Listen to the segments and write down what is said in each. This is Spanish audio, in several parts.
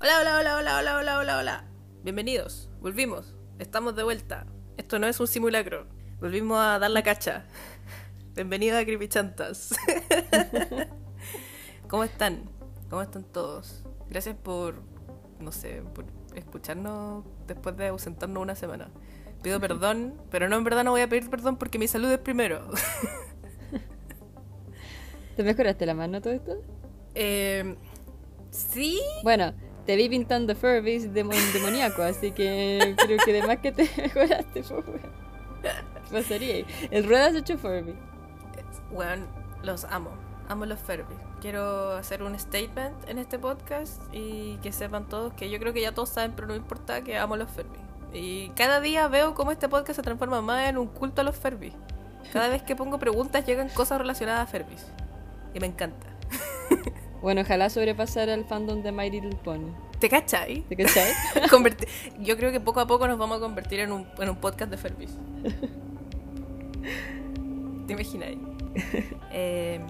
Hola, hola, hola, hola, hola, hola, hola, hola. Bienvenidos, volvimos, estamos de vuelta. Esto no es un simulacro. Volvimos a dar la cacha. Bienvenido a Creepy Chantas. ¿Cómo están? ¿Cómo están todos? Gracias por, no sé, por escucharnos después de ausentarnos una semana. Pido perdón, pero no, en verdad no voy a pedir perdón porque mi salud es primero. ¿Te mejoraste la mano todo esto? Eh, sí, Bueno, te vi pintando Furbies demo- demoníaco, así que creo que además que te mejoraste, pues. ¿Qué pasaría? El ruedas hecho Furby. Bueno, los amo. Amo los Furby. Quiero hacer un statement en este podcast y que sepan todos que yo creo que ya todos saben, pero no importa que amo los Furby. Y cada día veo cómo este podcast se transforma más en un culto a los Furby. Cada vez que pongo preguntas llegan cosas relacionadas a Furbies. Y me encanta. Bueno, ojalá sobrepasar al fandom de My Little Pony. ¿Te cachai? ¿Te cachai? Yo creo que poco a poco nos vamos a convertir en un, en un podcast de Furbies. ¿Te imaginas? Eh,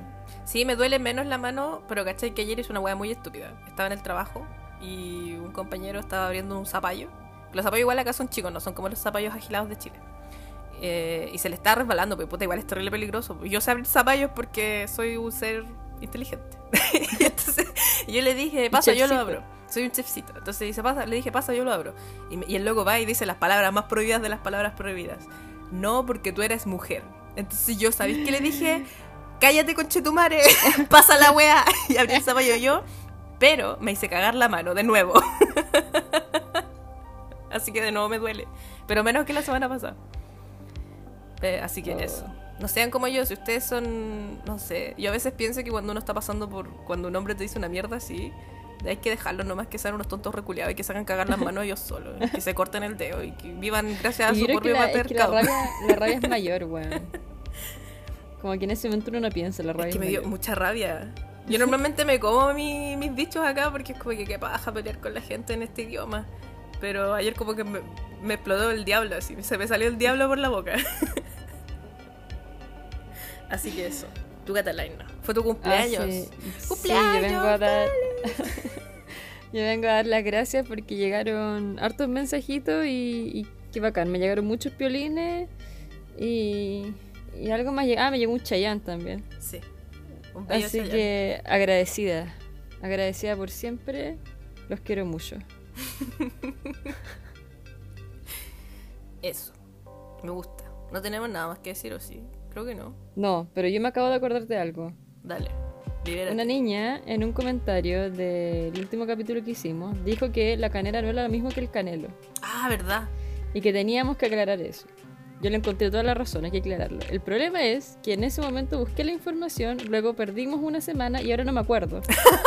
sí, me duele menos la mano, pero cachai que ayer hice una hueá muy estúpida. Estaba en el trabajo y un compañero estaba abriendo un zapallo. Los zapallos igual acá son chicos, no son como los zapallos agilados de Chile. Eh, y se le está resbalando, pero puta, igual es terrible peligroso. Yo sé abrir zapallos porque soy un ser inteligente. y entonces yo le dije, pasa, yo lo abro. Soy un chefcito. Entonces dice, pasa, le dije, pasa, yo lo abro. Y, y el loco va y dice las palabras más prohibidas de las palabras prohibidas. No, porque tú eres mujer. Entonces yo, ¿sabéis qué le dije? Cállate, conchetumare, pasa la wea. Y abrí el zapallo yo, pero me hice cagar la mano de nuevo. Así que de nuevo me duele. Pero menos que la semana pasada. Eh, así que Oh. eso. No sean como yo, si ustedes son, no sé, yo a veces pienso que cuando uno está pasando por, cuando un hombre te dice una mierda así, hay que dejarlos nomás que sean unos tontos reculeados y que se hagan cagar las manos ellos solos, que se corten el dedo y que vivan gracias a su propio la, es que la rabia, la rabia es mayor, weón. Como que en ese momento uno no piensa, la rabia Es es, que me dio mucha rabia. Yo normalmente me como mi- mis dichos acá porque es como que qué paja pelear con la gente en este idioma. Pero ayer como que me, me explotó el diablo, así. Se me salió el diablo por la boca. así que eso. Tu Catalina. Fue tu Ah, cumpleaños. sí. ¡Cumpleaños! Sí, yo vengo a dar. yo vengo a dar las gracias porque llegaron hartos mensajitos y, y qué bacán. Me llegaron muchos piolines y, y algo más. Ah, me llegó un chayán también. Sí. Un bello Así que agradecida. Agradecida por siempre. Los quiero mucho. Eso. Me gusta. No tenemos nada más que decir, ¿o sí? Creo que no. No, pero yo me acabo de acordar de algo. Dale. Libérate. Una niña en un comentario del último capítulo que hicimos dijo que la canela no era lo mismo que el canelo Ah, ¿verdad? y que teníamos que aclarar eso. Yo le encontré todas las razones, hay que aclararlo. El problema es que en ese momento busqué la información, luego perdimos una semana y ahora no me acuerdo.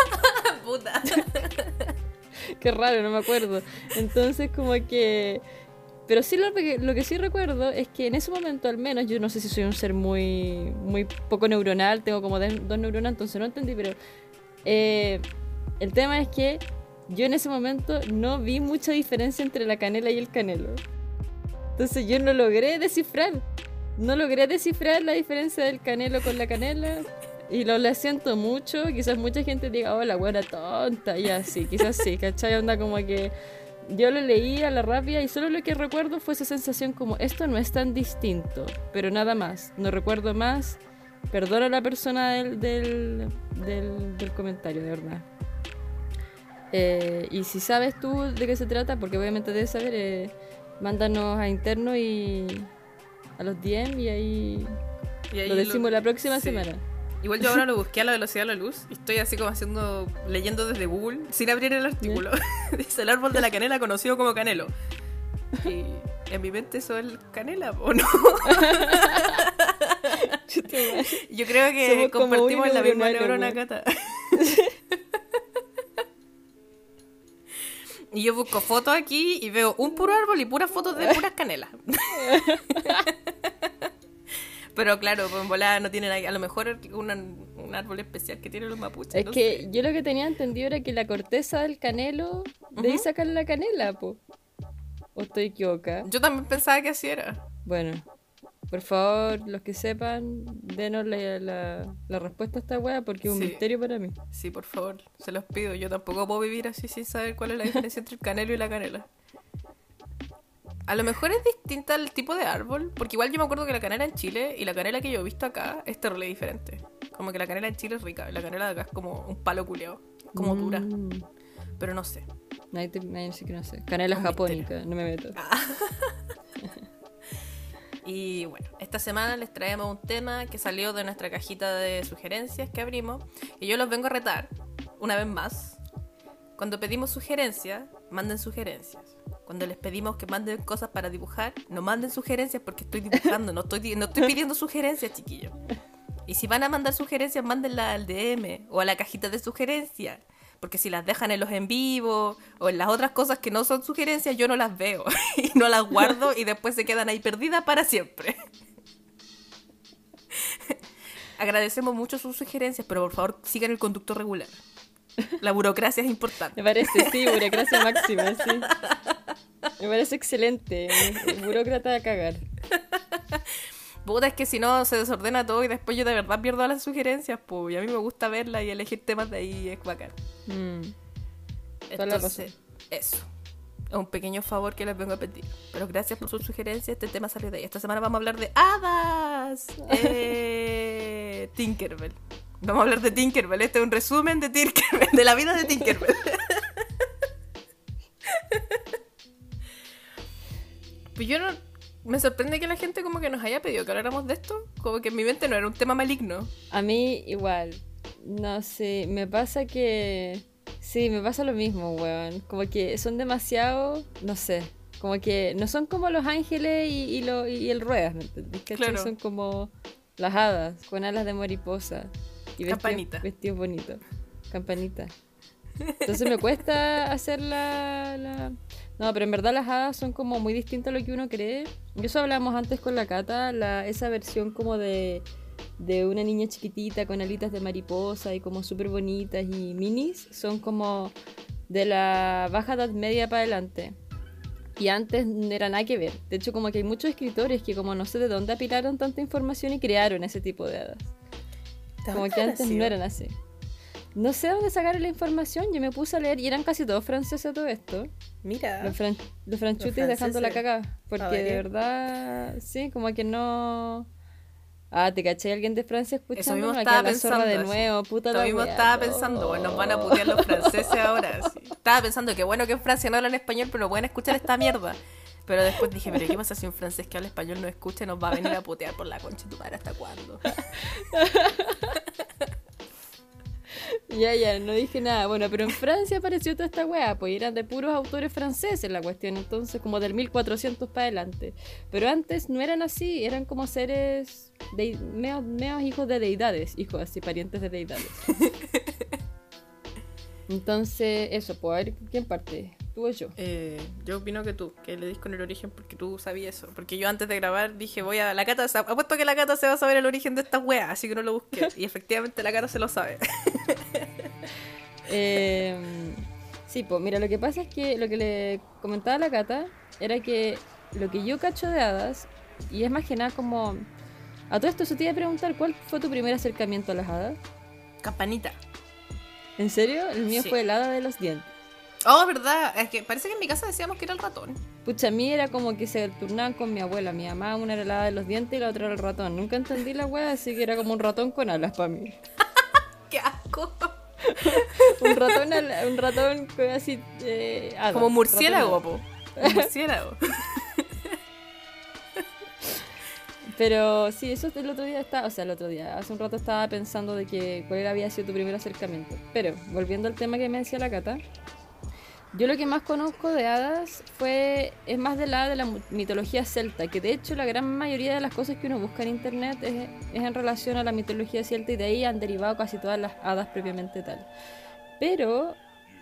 Puta. Qué raro, no me acuerdo. Entonces como que... Pero sí lo que, lo que sí recuerdo es que en ese momento al menos, yo no sé si soy un ser muy, muy poco neuronal, tengo como dos neuronas, entonces no entendí, pero eh, el tema es que yo en ese momento no vi mucha diferencia entre la canela y el canelo. Entonces yo no logré descifrar, no logré descifrar la diferencia del canelo con la canela. Y lo, le siento mucho, quizás mucha gente diga, oh, la buena tonta, y así, quizás sí, ¿cachai? Onda como que yo lo leí a la rabia y solo lo que recuerdo fue esa sensación como, esto no es tan distinto, pero nada más, no recuerdo más, perdona a la persona del, del, del, del comentario, de verdad. Eh, y si sabes tú de qué se trata, porque obviamente debes saber, eh, mándanos a interno y a los DM y ahí Y ahí lo decimos la próxima sí. semana. Igual yo ahora lo busqué a la velocidad de la luz y estoy así como haciendo, leyendo desde Google, sin abrir el artículo. Dice el árbol de la canela conocido como canelo. Y en mi mente eso es el canela, ¿o no? Yo creo que Somos compartimos la misma neurona. Cata. Y yo busco fotos aquí y veo un puro árbol y puras fotos de puras canelas. Pero claro, pues en volada no tienen ahí- a lo mejor una- un árbol especial que tienen los mapuches. Es no que sé. yo lo que tenía entendido era que la corteza del canelo, de ahí Ujú. sacan la canela, po. ¿O estoy equivocada? Yo también pensaba que así era. Bueno, Por favor, los que sepan, denos la, la, la respuesta a esta wea porque es un Sí. misterio para mí. Sí, por favor, se los pido. Yo tampoco puedo vivir así sin saber cuál es la diferencia entre el canelo y la canela. A lo mejor es distinta el tipo de árbol, porque igual yo me acuerdo que la canela en Chile y la canela que yo he visto acá es terrible diferente. Como que la canela en Chile es rica y la canela de acá es como un palo culeado, como dura, Mm. pero no sé. Te, ahí sí que no sé. Canela Un japónica, no me meto. Y bueno, esta semana les traemos un tema que salió de nuestra cajita de sugerencias que abrimos. Y yo los vengo a retar, una vez más. Cuando pedimos sugerencias, manden sugerencias. Cuando les pedimos que manden cosas para dibujar, no manden sugerencias porque estoy dibujando, no estoy, no estoy pidiendo sugerencias, chiquillos. Y si van a mandar sugerencias, mándenlas al DM o a la cajita de sugerencias. Porque si las dejan en los en vivo o en las otras cosas que no son sugerencias, yo no las veo y no las guardo y después se quedan ahí perdidas para siempre. Agradecemos mucho sus sugerencias, pero por favor sigan el conducto regular. La burocracia es importante. Me parece, sí, burocracia máxima, sí. Me parece excelente. Burócrata a cagar. Puta, es que si no se desordena todo y después yo de verdad pierdo las sugerencias, pues. Y a mí me gusta verlas y elegir temas de ahí es bacán. Mm. Entonces, eso. Es un pequeño favor que les vengo a pedir. Pero gracias por sus sugerencias. Este tema salió de ahí. Esta semana vamos a hablar de hadas. Eh, Tinkerbell. Vamos a hablar de Tinkerbell. Este es un resumen de Tinkerbell, de la vida de Tinkerbell. Pues yo no. Me sorprende que la gente como que nos haya pedido que habláramos de esto. Como que en mi mente no era un tema maligno. A mí igual. No sé, me pasa que... Sí, me pasa lo mismo, weón. Como que son demasiado... No sé. Como que no son como los ángeles y, y, lo- y el ruedas, ¿me entendés? ¿Cachai? Claro. Son como las hadas, con alas de mariposa. Y vestidos, Campanita. vestidos bonitos. Campanita. Entonces me cuesta hacer la, la- No, pero en verdad las hadas son como muy distintas a lo que uno cree. Y eso hablamos antes con la Cata, la, esa versión como de, de una niña chiquitita con alitas de mariposa y como súper bonitas y minis, son como de la baja edad media para adelante. Y antes no era nada que ver. De hecho, como que hay muchos escritores que como no sé de dónde apilaron tanta información y crearon ese tipo de hadas. Como que antes no eran así. No sé dónde sacaron la información, yo me puse a leer y eran casi todos franceses todo esto. Mira. Los, fran- los franchutes Los dejando la cagada. Porque de ver. verdad, sí, como que no. Ah, te caché alguien de Francia escuchando mismo Aquí estaba de pensando, así. nuevo, puta Lo mismo wea, estaba pensando, bueno, nos van a putear los franceses ahora. sí. Estaba pensando que bueno que en Francia no hablan español, pero no pueden escuchar esta mierda. Pero después dije, pero ¿qué pasa si un francés que habla español no escucha y nos va a venir a putear por la concha de tu madre hasta cuándo? Ya, ya, no dije nada. Bueno, pero en Francia apareció toda esta wea, pues eran de puros autores franceses la cuestión, entonces como del 1400 para adelante. Pero antes no eran así, eran como seres, de, meos, meos hijos de deidades, hijos así, parientes de deidades. Entonces, eso, pues a ver quién parte, tú o yo. Eh, yo opino que tú, que le dis con el origen porque tú sabías eso. Porque yo antes de grabar dije, voy a la cata, apuesto que la cata se va a saber el origen de esta wea, así que no lo busqué. Y efectivamente la cata se lo sabe. Eh, sí, pues mira, lo que pasa es que lo que le comentaba a la Cata era que lo que yo cacho de hadas, y es más que nada como... A todo esto se te iba a preguntar, ¿cuál fue tu primer acercamiento a las hadas? Campanita. ¿En serio? El mío Sí. fue el hada de los dientes. Oh, verdad. Es que parece que en mi casa decíamos que era el ratón. Pucha, a mí era como que se turnaban con mi abuela. Mi mamá, una era hada de los dientes y la otra era el ratón. Nunca entendí la wea, así que era como un ratón con alas para mí. ¡Qué asco! Un ratón, un ratón con así... Eh. Como murciélago, po. Murciélago. Pero sí, eso el otro día estaba, o sea, el otro día, hace un rato estaba pensando de que cuál había sido tu primer acercamiento. Pero, volviendo al tema que me decía la Cata, yo lo que más conozco de hadas fue, es más de la de la mitología celta, que de hecho la gran mayoría de las cosas que uno busca en internet es, es en relación a la mitología celta y de ahí han derivado casi todas las hadas propiamente tal. Pero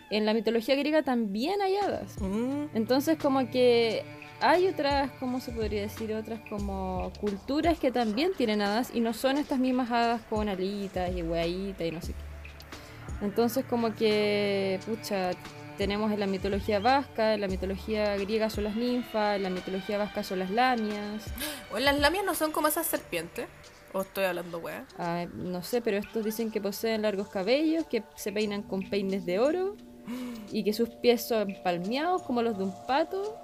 en la mitología griega también hay hadas. Mm, Entonces como que hay otras, ¿cómo se podría decir? Otras como culturas que también tienen hadas y no son estas mismas hadas con alitas y hueaditas y no sé qué. Entonces como que, pucha, tenemos en la mitología vasca, en la mitología griega son las ninfas, en la mitología vasca son las lamias. O las lamias no son como esas serpientes. ¿O estoy hablando weá? Ah, no sé, pero estos dicen que poseen largos cabellos, que se peinan con peines de oro y que sus pies son palmeados como los de un pato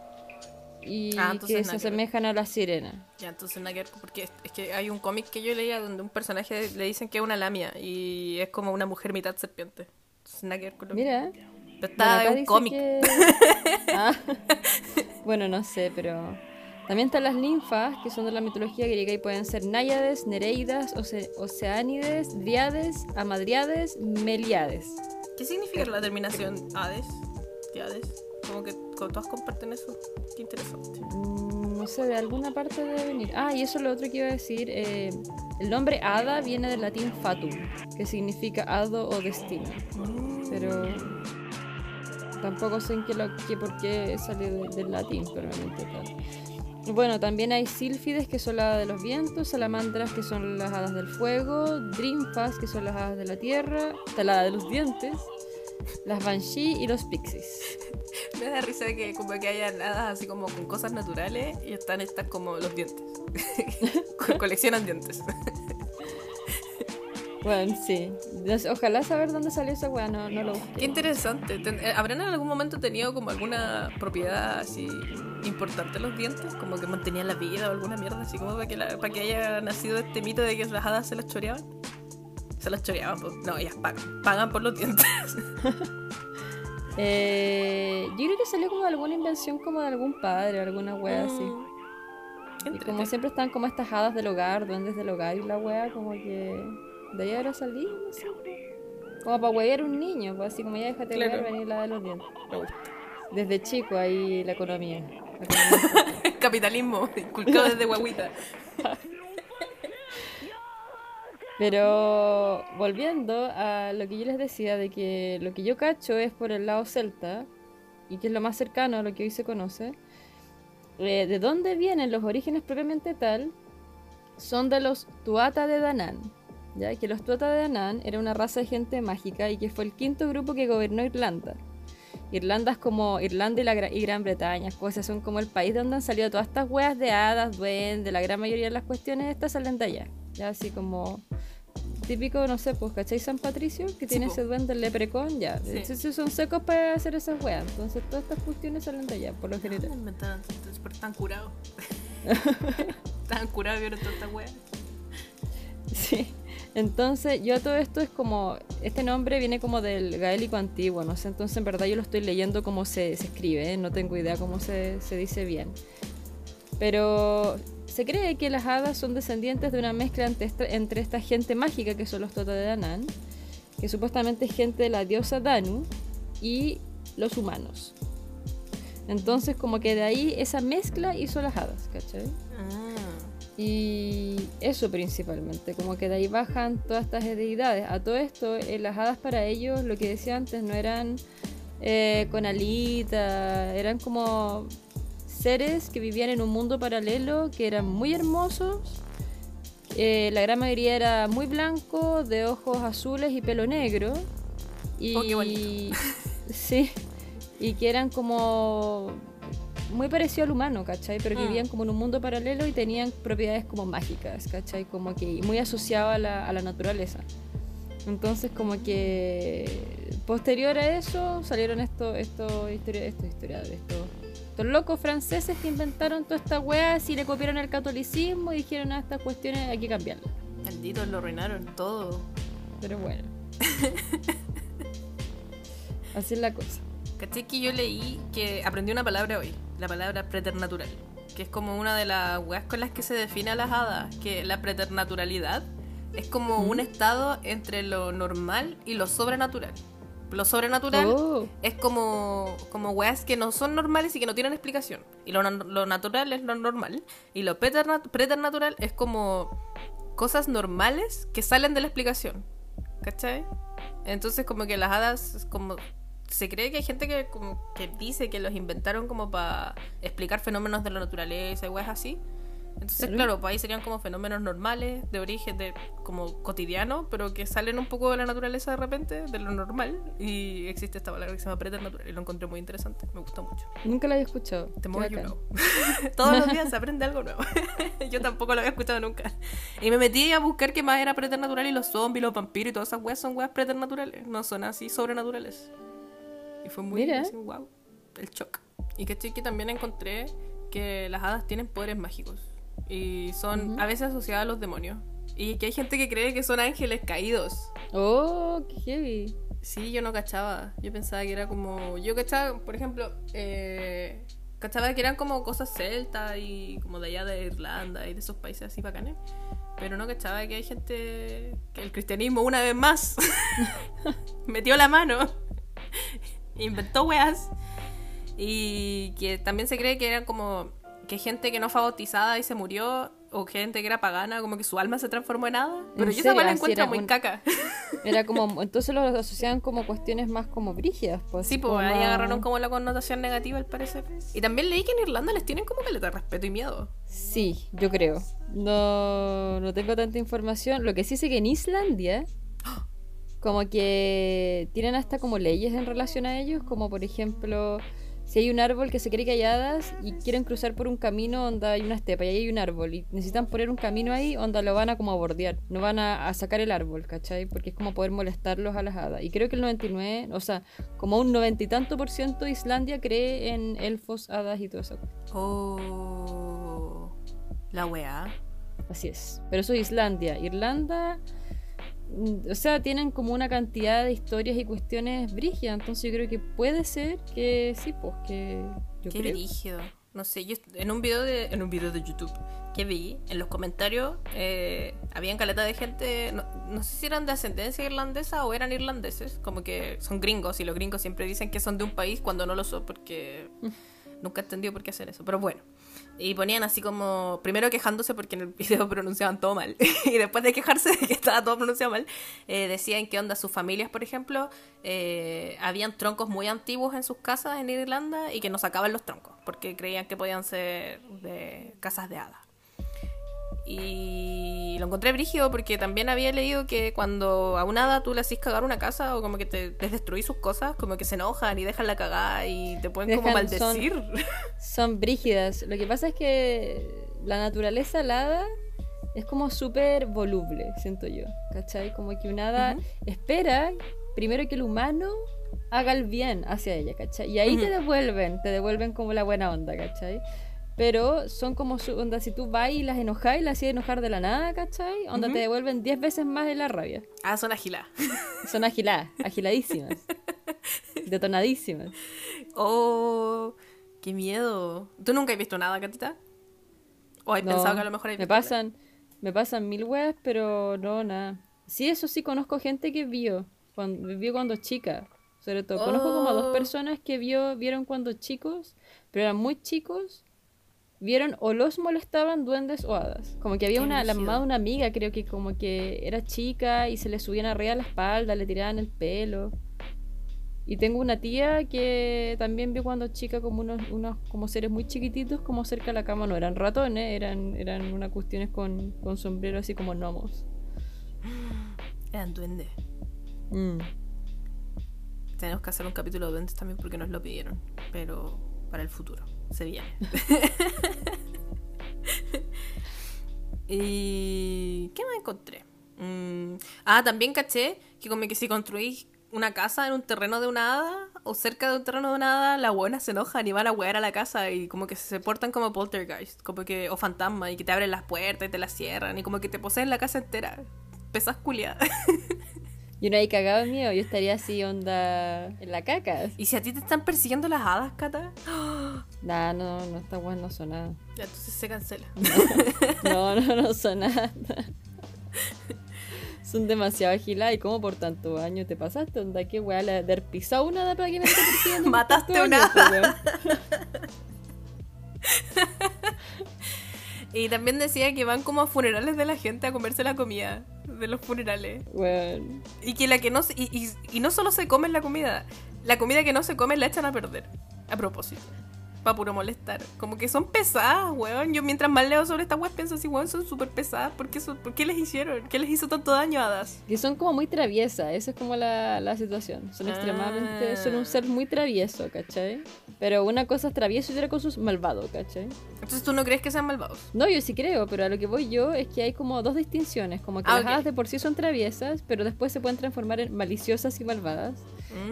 y Ah, que se asemejan a la sirena. Ya, entonces nada que ver, porque es, que hay un cómic que yo leía donde un personaje le dicen que es una lamia y es como una mujer mitad serpiente. Entonces nada que ver con lo Mira, está bueno, un cómic. que- Ah. bueno, no sé, pero también están las ninfas, que son de la mitología griega y pueden ser náyades, nereidas, oce- oceánides, driades, amadriades, meliades. ¿Qué significa la terminación Hades? ¿De Hades? Como que todas comparten eso. Qué interesante. Mm, No sé, de alguna parte debe venir. Ah, y eso es lo otro que iba a decir. eh, el nombre Hada viene del latín fatum, que significa hado o destino. Pero tampoco sé en qué, lo, por qué salió de- del latín, probablemente tal. Bueno, también hay sílfides, que son las hadas de los vientos, salamandras, que son las hadas del fuego, drinfas, que son las hadas de la tierra, hada de los dientes, las banshee y los pixies. Me da risa que como que haya hadas así como con cosas naturales y están estas como los dientes. Co- Coleccionan dientes. Bueno, sí. Ojalá saber dónde salió esa weá, no, no lo busqué. Qué interesante. Eh, ¿Habrán en algún momento tenido como alguna propiedad así importante los dientes? Como que mantenían la vida o alguna mierda así como para que, la- para que haya nacido este mito de que las hadas se las choreaban. Se las choreaban, pues. No, ellas pagan. Pagan por los dientes. Eh, yo creo que salió como alguna invención como de algún padre o alguna wea así. Mm. Y como siempre están como estas hadas del hogar, duendes del hogar y la wea, como que de ahí habrá salido, no sé. Como para huevear un niño, pues así como ya déjate Claro. venir la de los dientes. Me gusta. Desde chico ahí la economía. la economía. Capitalismo, inculcado desde guaguita. Pero volviendo a lo que yo les decía, de que lo que yo cacho es por el lado celta, y que es lo más cercano a lo que hoy se conoce, eh, de dónde vienen los orígenes propiamente tal, son de los Tuata de Danán. ¿Ya? Que los Tuata de Danán era una raza de gente mágica y que fue el quinto grupo que gobernó Irlanda. Irlanda es como Irlanda y, la, Gra- y Gran Bretaña, cosas son como el país de donde han salido todas estas weas de hadas, duendes, la gran mayoría de las cuestiones estas salen de allá. Ya así como típico, no sé, pues, ¿cachai? San Patricio, que tiene po. ese duende, el leprecón, ya. Sí. Entonces son secos para hacer esas weas. Entonces todas estas cuestiones salen de allá, por lo general. Inventaron, entonces, porque están curados. Estaban curados y vieron toda esta wea. Sí. Entonces, yo todo esto es como. Este nombre viene como del gaélico antiguo, no sé. Entonces, en verdad, yo lo estoy leyendo como se, escribe, ¿eh? no tengo idea cómo se, se dice bien. Pero se cree que las hadas son descendientes de una mezcla entre esta, gente mágica que son los Tota de Danán, que supuestamente es gente de la diosa Danu, y los humanos. Entonces, como que de ahí esa mezcla hizo las hadas, ¿cachai? Y eso principalmente, como que de ahí bajan todas estas deidades. A todo esto, eh, las hadas para ellos, lo que decía antes, no eran eh, con alita, eran como seres que vivían en un mundo paralelo, que eran muy hermosos. Eh, la gran mayoría era muy blanco, de ojos azules y pelo negro. Y, Oh, qué bonito. sí, y que eran como muy parecido al humano, ¿cachai? Pero Mm. vivían como en un mundo paralelo y tenían propiedades como mágicas, ¿cachai? Como que muy asociado a la, a la naturaleza. Entonces como que posterior a eso salieron estos esto, historia, estos historiadores, estos, estos locos franceses que inventaron toda esta wea y le copiaron el catolicismo y dijeron a estas cuestiones hay que cambiarlas. Malditos, lo arruinaron todo. Pero bueno. Así es la cosa. ¿Cachai que yo leí que aprendí una palabra hoy? La palabra preternatural. Que es como una de las weas con las que se define a las hadas. Que la preternaturalidad es como un estado entre lo normal y lo sobrenatural. Lo sobrenatural Oh. es como, como weas que no son normales y que no tienen explicación. Y lo, lo natural es lo normal. Y lo preterna- preternatural es como cosas normales que salen de la explicación. ¿Cachai? Entonces como que las hadas como... Se cree que hay gente que, como que dice que los inventaron como para explicar fenómenos de la naturaleza y weas así. Entonces, claro, pues ahí serían como fenómenos normales, de origen de como cotidiano, pero que salen un poco de la naturaleza de repente, de lo normal. Y existe esta palabra que se llama preternatural y lo encontré muy interesante, me gustó mucho. Nunca la había escuchado. Te muevo you know. Todos los días se aprende algo nuevo. Yo tampoco lo había escuchado nunca. Y me metí a buscar qué más era preternatural y los zombies, los vampiros y todas esas weas son weas preternaturales, no son así sobrenaturales. Y fue muy Mira. así, wow, el shock. Y que que también encontré que las hadas tienen poderes mágicos y son a veces asociadas a los demonios. Y que hay gente que cree que son ángeles caídos. Oh, qué heavy. Sí, yo no cachaba. Yo pensaba que era como. Yo cachaba, por ejemplo, eh, cachaba que eran como cosas celtas y como de allá de Irlanda y de esos países así bacanes. Pero no cachaba que hay gente. que el cristianismo, una vez más, metió la mano, inventó weas. Y que también se cree que eran como. que gente que no fue bautizada y se murió. O gente que era pagana, como que su alma se transformó en hada. Pero yo esa la encuentro era muy un- caca. Era como, entonces lo asociaban como cuestiones más como brígidas, pues. Sí, pues como ahí agarraron como la connotación negativa al parecer. Y también leí que en Irlanda les tienen como que da respeto y miedo. Sí, yo creo. No, no tengo tanta información. Lo que sí sé que en Islandia, como que tienen hasta como leyes en relación a ellos, como por ejemplo, si hay un árbol que se cree que hay hadas y quieren cruzar por un camino donde hay una estepa y ahí hay un árbol y necesitan poner un camino ahí donde lo van a como a bordear, no van a, a sacar el árbol, ¿cachai? Porque es como poder molestarlos a las hadas. Y creo que el 99, o sea, como un noventa y tanto por ciento de Islandia cree en elfos, hadas y todo eso. Oh. La weá. Así es. Pero eso es Islandia. Irlanda, o sea, tienen como una cantidad de historias y cuestiones brígidas. Entonces yo creo que puede ser que sí, pues que yo Qué creo. brígido. No sé, yo en un video de en un video de YouTube que vi, en los comentarios eh, habían caleta de gente, no, no sé si eran de ascendencia irlandesa o eran irlandeses, como que son gringos y los gringos siempre dicen que son de un país cuando no lo son porque nunca he entendido por qué hacen eso, pero bueno. Y ponían así como, primero quejándose porque en el video pronunciaban todo mal. y después de quejarse de que estaba todo pronunciado mal, eh, decían que onda sus familias, por ejemplo, eh, habían troncos muy antiguos en sus casas en Irlanda y que no sacaban los troncos porque creían que podían ser de casas de hadas. Y lo encontré brígido porque también había leído que cuando a un hada tú le haces cagar una casa o como que te, te destruís sus cosas, como que se enojan y dejan la cagada y te pueden como Dejan- son- maldecir. Son brígidas. Lo que pasa es que la naturaleza alada es como súper voluble, siento yo. ¿Cachai? Como que un hada Ujú. espera primero que el humano haga el bien hacia ella, ¿cachai? Y ahí te Ujú. devuelven, te devuelven como la buena onda, ¿cachai? Pero son como su onda, si tú vas y las enojas y las haces enojar de la nada, ¿cachai? Onda te devuelven 10 veces más de la rabia. Ah, son agiladas. Son agiladas, agiladísimas. detonadísimas. Oh, qué miedo. ¿Tú nunca has visto nada, Catita? ¿O has No, pensado que a lo mejor hay me pasan, me pasan mil weas, pero no, nada. Sí, eso sí, conozco gente que vio, cuando, vio cuando chica. Sobre todo, conozco como a dos Oh. personas que vio, vieron cuando chicos, pero eran muy chicos. Vieron o los molestaban duendes o hadas. Como que había Qué una, la mamá de una amiga, creo que como que era chica y se le subían arriba a la espalda, le tiraban el pelo. Y tengo una tía que también vio cuando chica como unos, unos como seres muy chiquititos como cerca de la cama. No eran ratones, eran, eran unas cuestiones con, con sombrero así como gnomos. Eran duendes. Mm. Tenemos que hacer un capítulo de duendes también porque nos lo pidieron. Pero para el futuro. Se viene. y. ¿Qué más encontré? Mm, Ah, también caché que como que si construís una casa en un terreno de una hada o cerca de un terreno de una hada, las buenas se enojan y van a huear a la casa y como que se portan como poltergeist, como que, o fantasma, y que te abren las puertas y te las cierran y como que te poseen la casa entera. Pesas culiadas. Yo no hay cagado en miedo, yo estaría así onda en la caca. ¿Y si a ti te están persiguiendo las hadas, Cata? Nah, no, no está bueno, no son nada. Ya, entonces se cancela. No, no, no son nada. Son demasiado agiladas y como por tanto años te pasaste, onda, qué weá, la de haber pisado una hada para que me esté persiguiendo Mataste una pues. Y también decía que van como a funerales de la gente a comerse la comida de los funerales. Weón. Y que la que no se- y, y- y no solo se comen la comida, la comida que no se come la echan a perder. A propósito. Para puro molestar. Como que son pesadas, weón. Yo mientras más leo sobre estas weas pienso así, weón, son súper pesadas. ¿Por qué, son- ¿Por qué les hicieron? ¿Qué les hizo tanto daño a hadas? Que son como muy traviesas, esa es como la, la situación. Son Ah. extremadamente, son un ser muy travieso, ¿cachai? Pero una cosa es travieso y otra cosa es malvado, ¿cachai? Entonces tú no crees que sean malvados. No, yo sí creo, pero a lo que voy yo es que hay como dos distinciones, como que Ah, las hadas de por sí son traviesas, pero después se pueden transformar en maliciosas y malvadas.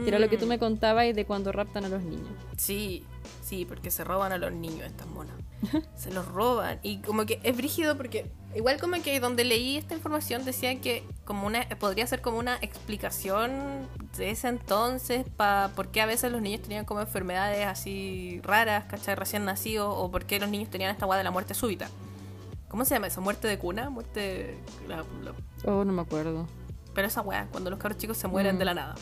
Que era lo que tú Mm. me contabas de cuando raptan a los niños. Sí, sí, porque se roban a los niños estas monas. se los roban. Y como que es brígido porque igual como que donde leí esta información decían que como una podría ser como una explicación de ese entonces para por qué a veces los niños tenían como enfermedades así raras, ¿cachai? Recién nacidos o por qué los niños tenían esta guada de la muerte súbita. ¿Cómo se llama eso? ¿Muerte de cuna? Muerte... la- la- Oh, no me acuerdo. pero esa weá, cuando los cabros chicos se mueren Mm. de la nada.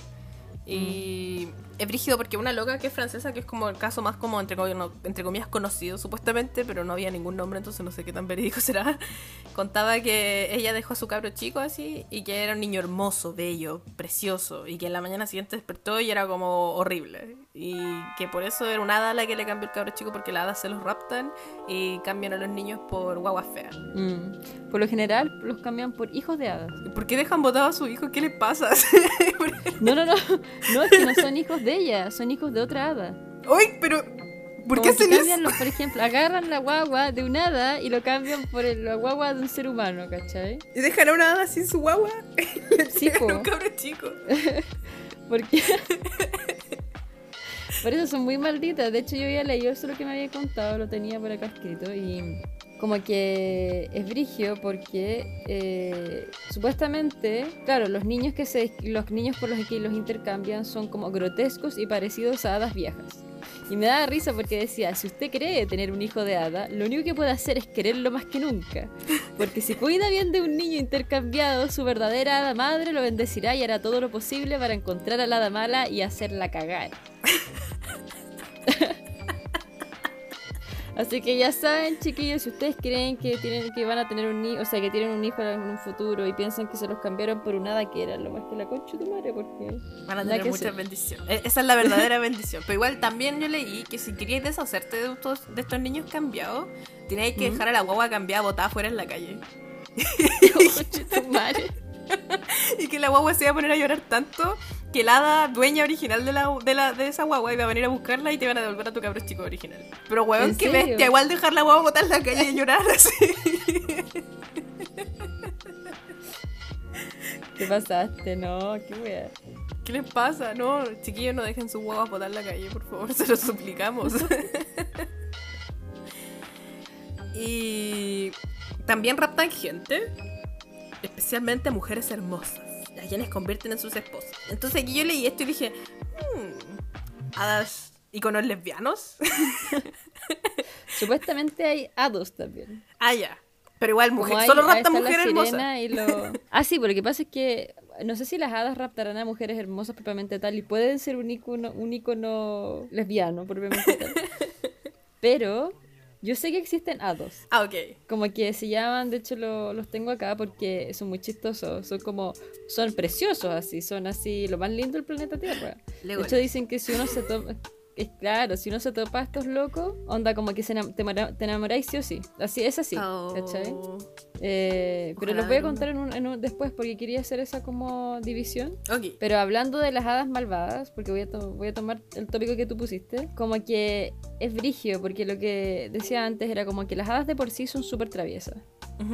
Y es brígido porque una loca que es francesa, que es como el caso más como entre, entre comillas conocido supuestamente, pero no había ningún nombre, entonces no sé qué tan verídico será. Contaba que ella dejó a su cabro chico así y que era un niño hermoso, bello, precioso y que en la mañana siguiente despertó y era como horrible. Y que por eso era una hada la que le cambió el cabro chico porque las hadas se los raptan y cambian a los niños por guaguas feas. Mm. Por lo general los cambian por hijos de hadas. ¿Y ¿Por qué dejan botado a su hijo? ¿Qué le pasa? No, no, no. No, es que no son hijos de ella, son hijos de otra hada. ¡Uy! Pero. ¿Por Como qué hacen eso? los- por ejemplo, agarran la guagua de un hada y lo cambian por el- la guagua de un ser humano, ¿cachai? ¿Y dejan a una hada sin su guagua? Sí, un cabro chico. Porque. por eso son muy malditas. De hecho, yo había leído eso lo que me había contado, lo tenía por acá escrito. Y como que es brigio porque eh, supuestamente, claro, los niños que se los niños por los que los intercambian son como grotescos y parecidos a hadas viejas. Y me daba risa porque decía, si usted cree tener un hijo de hada, lo único que puede hacer es quererlo más que nunca. Porque si cuida bien de un niño intercambiado, su verdadera hada madre lo bendecirá y hará todo lo posible para encontrar a la hada mala y hacerla cagar. Así que ya saben, chiquillos, si ustedes creen que tienen que van a tener un niño, o sea, que tienen un hijo en un futuro y piensan que se los cambiaron por un hada que era lo más que la concha de tu madre, porque Van a tener muchas bendiciones. E- Esa es la verdadera bendición. Pero igual también yo leí que si queríais deshacerte de estos, de estos niños cambiados, teníais que dejar a la guagua cambiada botada fuera en la calle. concha de tu madre. Y que la guagua se iba a poner a llorar tanto que la hada dueña original de, la, de, la, de esa guagua iba a venir a buscarla y te iban a devolver a tu cabro chico original. Pero weón, ¿En qué serio? bestia, igual dejar la guagua botada en la calle y llorar así. ¿Qué pasaste? No, qué wea. ¿Qué les pasa? No, chiquillos, no dejen sus guaguas botar en la calle, por favor, se los suplicamos. y también raptan gente, especialmente a mujeres hermosas, a quienes convierten en sus esposas. Entonces aquí yo leí esto y dije, hmm, hadas iconos lesbianos. Supuestamente hay hados también. ah, ya. Pero igual, mujer, hay- solo raptan mujeres hermosas. lo- Ah, sí, pero lo que pasa es que no sé si las hadas raptarán a mujeres hermosas propiamente tal y pueden ser un icono, un icono lesbiano propiamente tal. Pero yo sé que existen hados. Ah, ok. Como que se llaman, de hecho lo- los tengo acá porque son muy chistosos. Son como, son preciosos así, son así, lo más lindo del planeta Tierra. De hecho dicen que si uno se toma... Es claro, si uno se topa a estos locos, onda como que se te, enamoráis sí o sí. Así, es así, ¿cachai? Oh. Eh, pero los voy a contar en un, en un- después porque quería hacer esa como división. Ok. Pero hablando de las hadas malvadas, porque voy a, to- voy a tomar el tópico que tú pusiste, como que es brigio, porque lo que decía antes era como que las hadas de por sí son súper traviesas.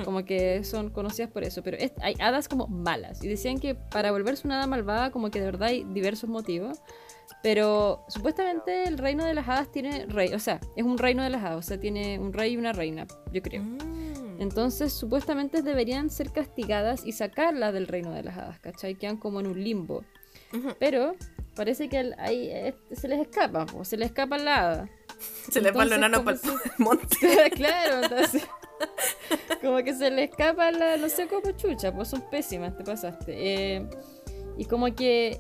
Como que son conocidas por eso, pero es- hay hadas como malas. Y decían que para volverse una hada malvada, como que de verdad hay diversos motivos. Pero supuestamente el reino de las hadas tiene rey, o sea, es un reino de las hadas, o sea, tiene un rey y una reina, yo creo. Mm. Entonces, supuestamente deberían ser castigadas y sacarlas del reino de las hadas, ¿cachai? Quedan como en un limbo. Pero parece que ahí eh, se les escapa, po, se les escapa la hada. Se les Entonces, enanos ¿cómo para el monte. claro, entonces. Como que se le escapa la. No sé cómo chucha, pues son pésimas, te pasaste. Eh, y como que.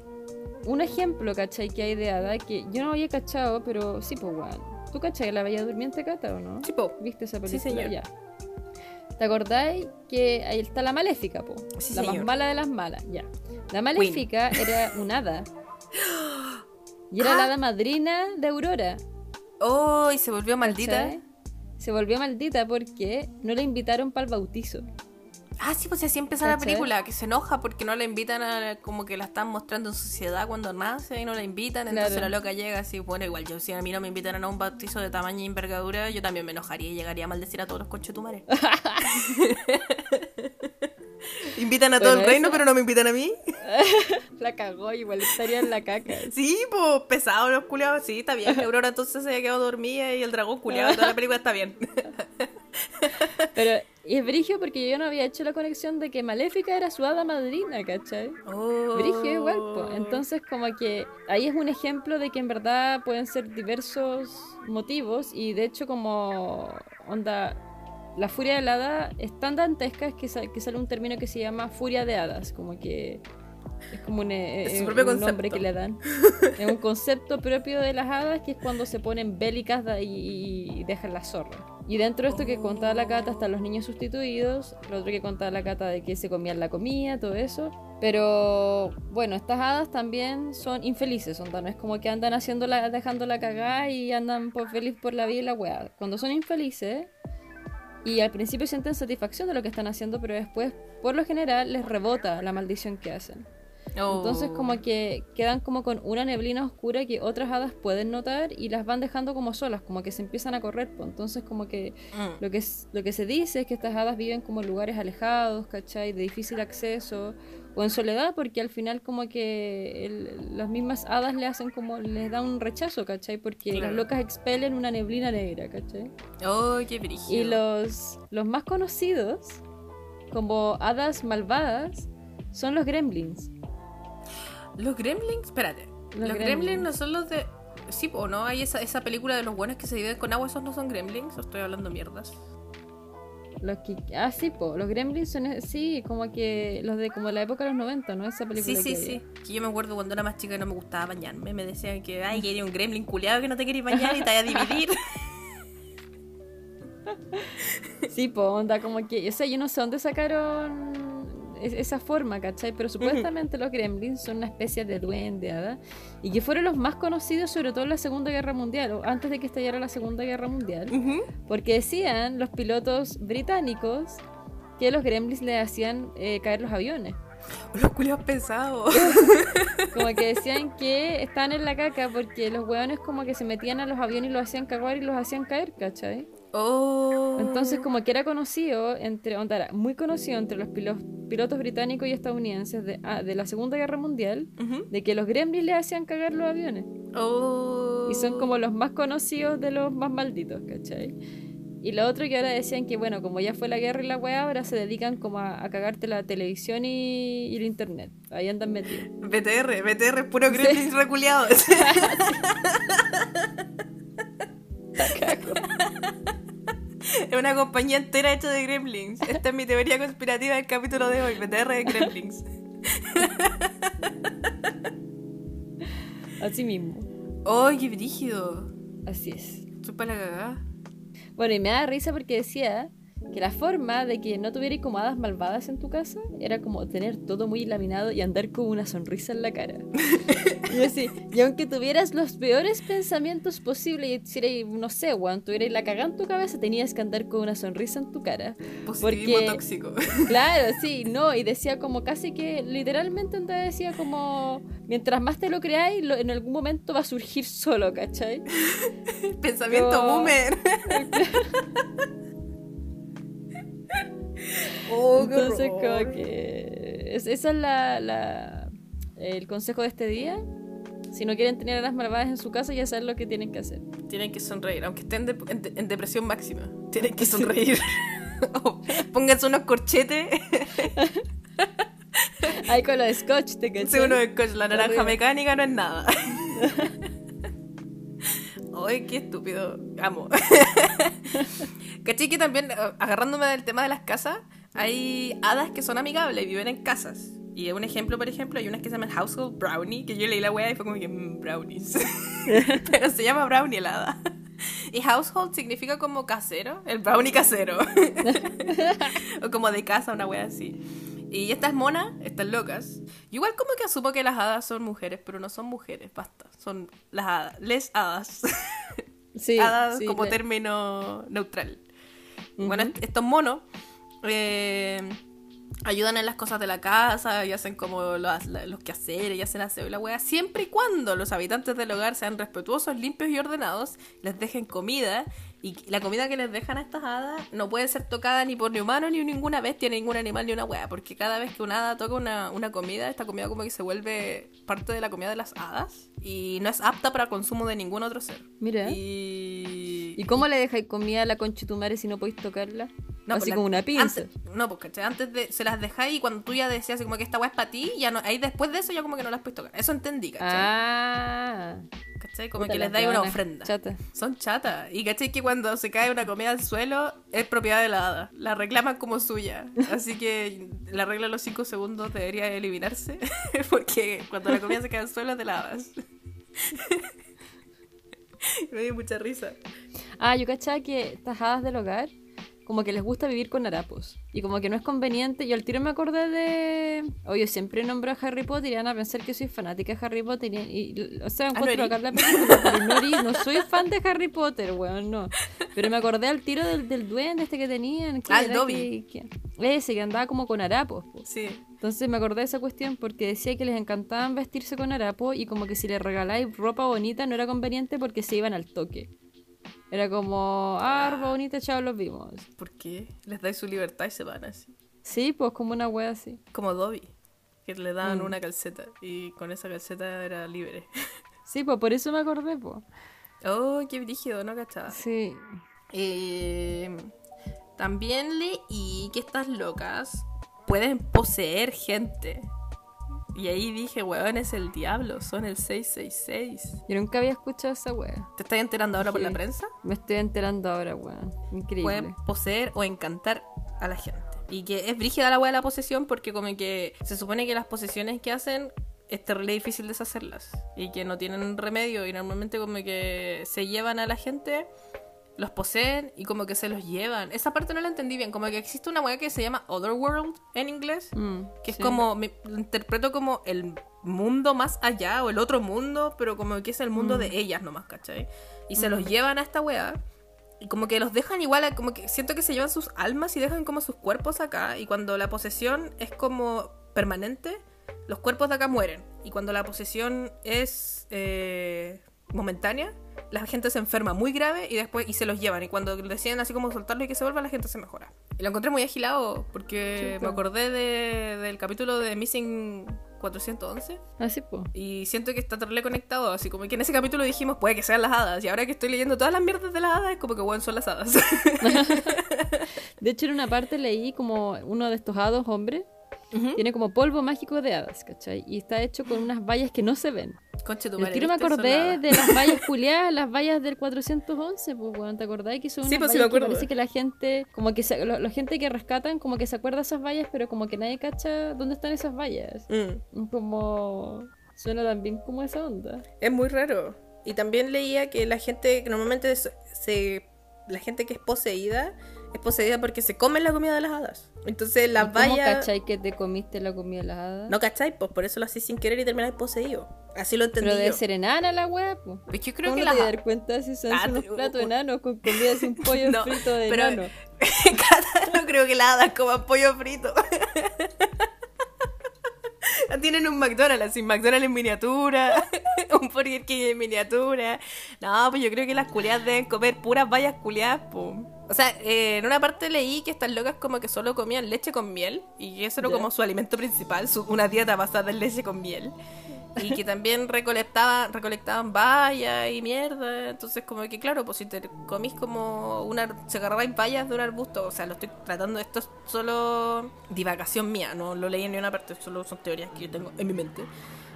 Un ejemplo, ¿cachai? Que hay de hada que yo no había cachado, pero sí, pues, weón. ¿Tú cachai la Bella Durmiente, Cata, o no? Tipo, ¿Viste esa Sí, película? señor. Ya. ¿Te acordáis que ahí está la maléfica, po? Sí, la más mala de las malas, ya. La maléfica era un hada. Y era la hada madrina de Aurora. Oh, y se volvió maldita. ¿cachai? Se volvió maldita porque no la invitaron para el bautizo. Ah, sí, pues así empieza la película, que se enoja porque no la invitan a, como que la están mostrando en sociedad cuando nace y no la invitan, entonces Claro. la loca llega así, bueno, igual yo si a mí no me invitaran a un bautizo de tamaño y envergadura, yo también me enojaría y llegaría a maldecir a todos los conchetumares. invitan a todo Bueno, el reino, eso- pero no me invitan a mí. La cagó, igual estaría en la caca. Sí, pues pesados los culiados, sí, está bien. Aurora entonces se había quedado dormida y el dragón culiado, toda la película está bien. Pero y es brigio porque yo no había hecho la conexión de que Maléfica era su hada madrina, ¿cachai? Oh. Brigio igual, po. Entonces como que ahí es un ejemplo de que en verdad pueden ser diversos motivos y de hecho como onda la furia del hada es tan dantesca es que, sa- que sale un término que se llama furia de hadas, como que es como un, eh, su eh, propio un nombre que le dan. Es un concepto propio de las hadas que es cuando se ponen bélicas y dejan la zorra. Y dentro de esto que contaba la cata están los niños sustituidos, lo otro que contaba la cata de que se comían la comida, todo eso. Pero bueno, estas hadas también son infelices, onda, no es como que andan haciéndola, dejándola cagar y andan por feliz por la vida y la weá. Cuando son infelices, y al principio sienten satisfacción de lo que están haciendo, pero después, por lo general, les rebota la maldición que hacen. Oh. Entonces como que quedan como con una neblina oscura que otras hadas pueden notar y las van dejando como solas, como que se empiezan a correr. pues. Entonces como que Mm. lo que, es- lo que se dice es que estas hadas viven como en lugares alejados, ¿cachai? De difícil acceso o en soledad porque al final como que el- las mismas hadas le hacen como, les da un rechazo, ¿cachai? Porque Claro. las locas expelen una neblina negra, ¿cachai? Oh, qué brígido. Y los, los más conocidos como hadas malvadas son los gremlins. Los gremlins, espérate. Los, Los gremlins. no son los de. Sí, o no, hay esa, esa película de los buenos que se viven con agua, esos no son gremlins, o estoy hablando mierdas. Los que, ah, sí, po, los gremlins son, sí, como que los de como la época de los 90, ¿no? Esa película Sí, sí, que sí. Que yo me acuerdo cuando era más chica y no me gustaba bañarme. Me decían que, ay, que eres un gremlin culiado que no te querés bañar y te vaya a dividir. Sí, po, onda, como que, o sea, yo no sé dónde sacaron es- esa forma, ¿cachai? Pero supuestamente los gremlins son una especie de duende, ¿verdad? Y que fueron los más conocidos sobre todo en la Segunda Guerra Mundial, o antes de que estallara la Segunda Guerra Mundial. Porque decían los pilotos británicos que los gremlins le hacían eh, caer los aviones. Los culiados pesados. Como que decían que estaban en la caca porque los hueones como que se metían a los aviones y los hacían cagar y los hacían caer, ¿cachai? Oh. Entonces como que era conocido, entre, onda, era muy conocido entre los pilo- pilotos británicos y estadounidenses de, ah, de la Segunda Guerra Mundial, Ujú. de que los gremlins le hacían cagar los aviones. Oh. Y son como los más conocidos de los más malditos, ¿cachai? Y lo otro que ahora decían que, bueno, como ya fue la guerra y la weá, ahora se dedican como a, a cagarte la televisión y, y el internet. Ahí andan metidos. BTR, BTR es puro gremlins reculeados. Es una compañía entera hecha de gremlins. Esta es mi teoría conspirativa del capítulo de hoy. BTR de gremlins. Así mismo. ¡Ay, qué brígido! Así es. Estoy para la cagada. Bueno, y me da risa porque decía que la forma de que no tuvieras como hadas malvadas en tu casa era como tener todo muy laminado y andar con una sonrisa en la cara. y, así, y aunque tuvieras los peores pensamientos posibles y hicieras, no sé, weón, tuvieras la cagada en tu cabeza, tenías que andar con una sonrisa en tu cara. Positivismo Porque- tóxico. Claro, sí, no, y decía como casi que literalmente andaba decía como mientras más te lo creáis, lo- en algún momento va a surgir solo, ¿cachai? Pensamiento Pero- boomer. oh, qué Entonces, como que. es- esa es la, la- el consejo de este día. Si no quieren tener a las malvadas en su casa, ya saben lo que tienen que hacer. Tienen que sonreír, aunque estén de- en, en depresión máxima. Tienen que sonreír. O pónganse unos corchetes. Ay, con lo de scotch, te Sí, caché. uno de coche, la naranja Horrible. mecánica no es nada. Ay, qué estúpido. Amo. ¿Cachai que también, eh, agarrándome del tema de las casas, hay hadas que son amigables y viven en casas? Y un ejemplo, por ejemplo, hay unas que se llaman Household Brownie, que yo leí la wea y fue como que, "Mm, brownies. Pero se llama Brownie el hada. Y household significa como casero, el brownie casero. o como de casa, una wea así. Y estas monas, estas locas, igual como que asumo que las hadas son mujeres, pero no son mujeres, basta. Son las hadas, les hadas. Sí, hadas sí, como le- término neutral. Bueno, est- estos monos eh, ayudan en las cosas de la casa y hacen como la- los quehaceres y hacen aseo y la wea, siempre y cuando los habitantes del hogar sean respetuosos, limpios y ordenados, les dejen comida y la comida que les dejan a estas hadas no puede ser tocada ni por ni humano, ni ninguna bestia, ni ningún animal, ni una wea, porque cada vez que una hada toca una, una comida, esta comida como que se vuelve parte de la comida de las hadas y no es apta para consumo de ningún otro ser. Mira. Y... ¿Y cómo le dejáis comida a la conchetumare si no podéis tocarla? No, Así pues la- como una pinza. Antes, no, pues ¿cachai? Antes de, se las dejáis y cuando tú ya decías como que esta weá es para ti, ya no, ahí después de eso ya como que no las puedes tocar. Eso entendí, ¿cachai? Ah. ¿Cachai? Como Puta, que les dais una ofrenda. chatas. Son chatas. Y ¿cachai? Que cuando se cae una comida al suelo es propiedad de la hada. La reclaman como suya. Así que la regla de los 5 segundos debería eliminarse. Porque cuando la comida se cae al suelo es de la. Me dio mucha risa. Ah, yo cachaba que estas hadas del hogar, como que les gusta vivir con harapos. Y como que no es conveniente. Yo al tiro me acordé de. Oye, siempre nombro a Harry Potter y van a pensar que soy fanática de Harry Potter. Y, y- o sea, Ah, ¿no encuentro acá la película, pero no, erí- no soy fan de Harry Potter, weón, no. Pero me acordé al tiro del, del duende este que tenían. que Ah, el era Dobby. que- que- ese que andaba como con harapos. po. Sí. Entonces me acordé de esa cuestión porque decía que les encantaban vestirse con harapo y como que si les regaláis ropa bonita no era conveniente porque se iban al toque. Era como, ah, ropa bonita, chao, los vimos. ¿Por qué? Les dais su libertad y se van así. Sí, pues como una wea así. Como Dobby, que le daban Mm. una calceta y con esa calceta era libre. Sí, pues por eso me acordé, pues. Oh, qué brígido, no cachaba. Sí. Eh, también leí que estas locas pueden poseer gente. Y ahí dije, weón, es el diablo, son el 666. Yo nunca había escuchado esa wea. ¿Te estás enterando ahora por la prensa? Me estoy enterando ahora, weón. Increíble. pueden poseer o encantar a la gente. Y que es brígida la weá de la posesión porque como que se supone que las posesiones que hacen es terrible difícil deshacerlas. Y que no tienen remedio y normalmente como que se llevan a la gente, los poseen y como que se los llevan. Esa parte no la entendí bien, como que existe una weá que se llama Otherworld en inglés. Mm, Que es sí. como, me, interpreto como el mundo más allá o el otro mundo, pero como que es el mundo Mm. de ellas nomás, ¿cachai? Y se los llevan a esta weá. Y como que los dejan igual, como que siento que se llevan sus almas y dejan como sus cuerpos acá. Y cuando la posesión es como permanente, los cuerpos de acá mueren. Y cuando la posesión es eh, momentánea, la gente se enferma muy grave y después y se los llevan. Y cuando deciden así como soltarlo y que se vuelva, la gente se mejora. Y lo encontré muy agilado porque me acordé de- del capítulo de Missing 411 Así, pues. y siento que está terrible conectado. Así como que en ese capítulo dijimos, puede que sean las hadas. Y ahora que estoy leyendo todas las mierdas de las hadas, es como que, bueno, son las hadas. De hecho, en una parte leí como uno de estos hados tiene como polvo mágico de hadas, ¿cachai? Y está hecho con unas vallas que no se ven. Conche tu tiro me acordé de las vallas culiadas, las vallas del 411, pues, weón, ¿te acordás? Que son Sí, unas pues sí me que acuerdo. parece que la gente, como que se- lo- la gente que rescatan, como que se acuerda de esas vallas, pero como que nadie cacha dónde están esas vallas. Mm. Como... Suena también como esa onda. Es muy raro. Y también leía que la gente, que normalmente se- la gente que es poseída, es poseída porque se come la comida de las hadas. Entonces ¿Y las ¿Cómo vallas... cachai que te comiste la comida de las hadas? No cachai, pues por eso lo hacís sin querer y termináis poseído. Así lo entendí pero debe yo. ser enana la wea, pues. Es que yo creo ¿Cómo que no las te dar cuenta si son Ah, unos pero- platos enanos con comida sin pollo No, frito de pero- enano? No creo que las hadas coman pollo frito. Tienen un McDonald's, así, McDonald's en miniatura, un Burger King en miniatura. No, pues yo creo que las culiadas deben comer puras vallas culiadas, pum. O sea, eh, en una parte leí que estas locas como que solo comían leche con miel y eso era como su alimento principal, su- una dieta basada en leche con miel. Y que también recolectaban, recolectaban vallas y mierda. Entonces, como que, claro, pues si te comís como una. Se agarráis vallas de un arbusto, o sea, lo estoy tratando, esto es solo divagación mía, no lo leí en ni una parte, solo son teorías que yo tengo en mi mente.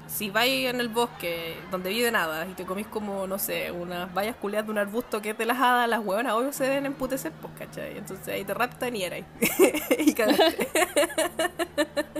Si vais en el bosque donde viven hadas y te comís como, no sé, unas vallas culiadas de un arbusto que es de las hadas, las hueonas obvio se deben emputecer, pues, ¿cachai? Entonces ahí te raptan y erais. y cagaste.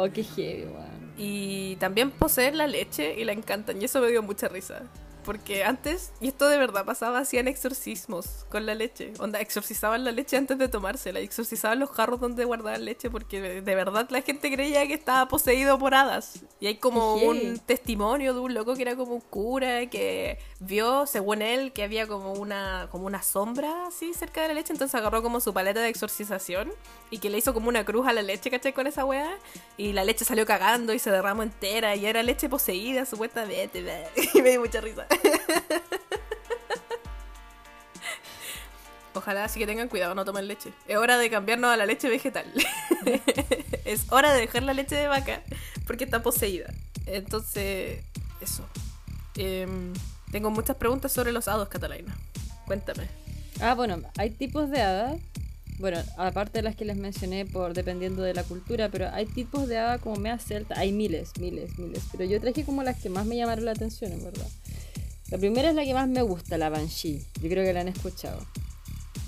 Oh, qué heavy, weón. Y también poseer la leche y la encantan. Y eso me dio mucha risa. porque antes, y esto de verdad pasaba, hacían exorcismos con la leche. Onda, exorcizaban la leche antes de tomársela, exorcizaban los jarros donde guardaban leche, porque de, verdad la gente creía que estaba poseído por hadas. Y hay como un testimonio de un loco que era como un cura, que vio, según él, que había como una, como una sombra así cerca de la leche, entonces agarró como su paleta de exorcización y que le hizo como una cruz a la leche, ¿cachai? Con esa weá. Y la leche salió cagando y se derramó entera y era leche poseída, supuestamente. Y me dio mucha risa. Ojalá así que tengan cuidado, no tomen leche. Es hora de cambiarnos a la leche vegetal. es hora de dejar la leche de vaca porque está poseída. Entonces, eso. Em, tengo muchas preguntas sobre los hados, Catalina. Cuéntame. Ah, bueno, hay tipos de hadas. Bueno, aparte de las que les mencioné por dependiendo de la cultura, pero hay tipos de hada como mea celta. Hay miles, miles, miles. Pero yo traje como las que más me llamaron la atención, en verdad. La primera es la que más me gusta, la Banshee. Yo creo que la han escuchado.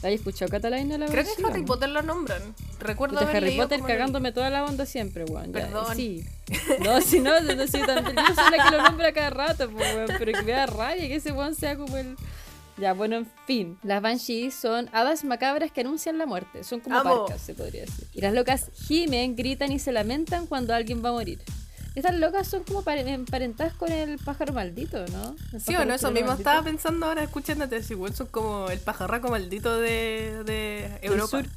¿La has escuchado, Catalina? La Creo que Harry? Potter la nombran. Recuerdo haber Harry leído Potter en el- cagándome toda la onda siempre, weón. Perdón. Sí. No, si no, no, no soy tan. Yo soy la que lo nombra cada rato, pues, weón. Pero que me da rabia que ese weón sea como el. Ya, bueno, en fin. Las Banshees son hadas macabras que anuncian la muerte. Son como Amo. parcas, se podría decir. Y las locas gimen, gritan y se lamentan cuando alguien va a morir. Estas locas son como pare- emparentadas con el pájaro maldito, ¿no? El Sí o no, eso mismo maldito. estaba pensando ahora escuchándote. Si igual son como el pajarraco maldito de, Europa.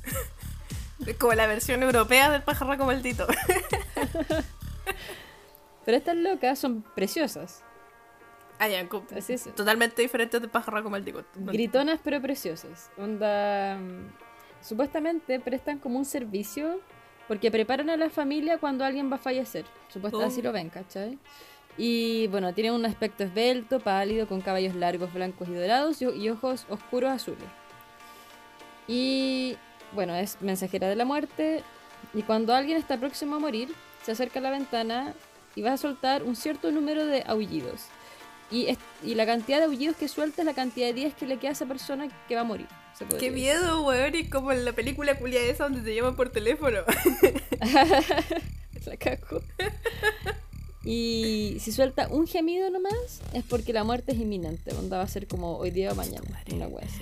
Es como la versión europea del pajarraco maldito. Pero estas locas son preciosas. Ah, ya, Así es. totalmente diferentes del pajarraco maldito. Gritonas pero preciosas. Onda. mm, Supuestamente prestan como un servicio porque preparan a la familia cuando alguien va a fallecer. Supuestamente Oh. así lo ven, ¿cachai? Y bueno, tienen un aspecto esbelto, pálido, con cabellos largos, blancos y dorados y, y ojos oscuros azules. Y bueno, es mensajera de la muerte. Y cuando alguien está próximo a morir, se acerca a la ventana y va a soltar un cierto número de aullidos. Y, es- y la cantidad de aullidos que suelta es la cantidad de días que le queda a esa persona que va a morir. se Qué decir. miedo, weón. Y como en la película culia esa donde te llaman por teléfono. La. Y si suelta un gemido nomás, es porque la muerte es inminente. Onda va a ser como hoy día o mañana. Una wea así.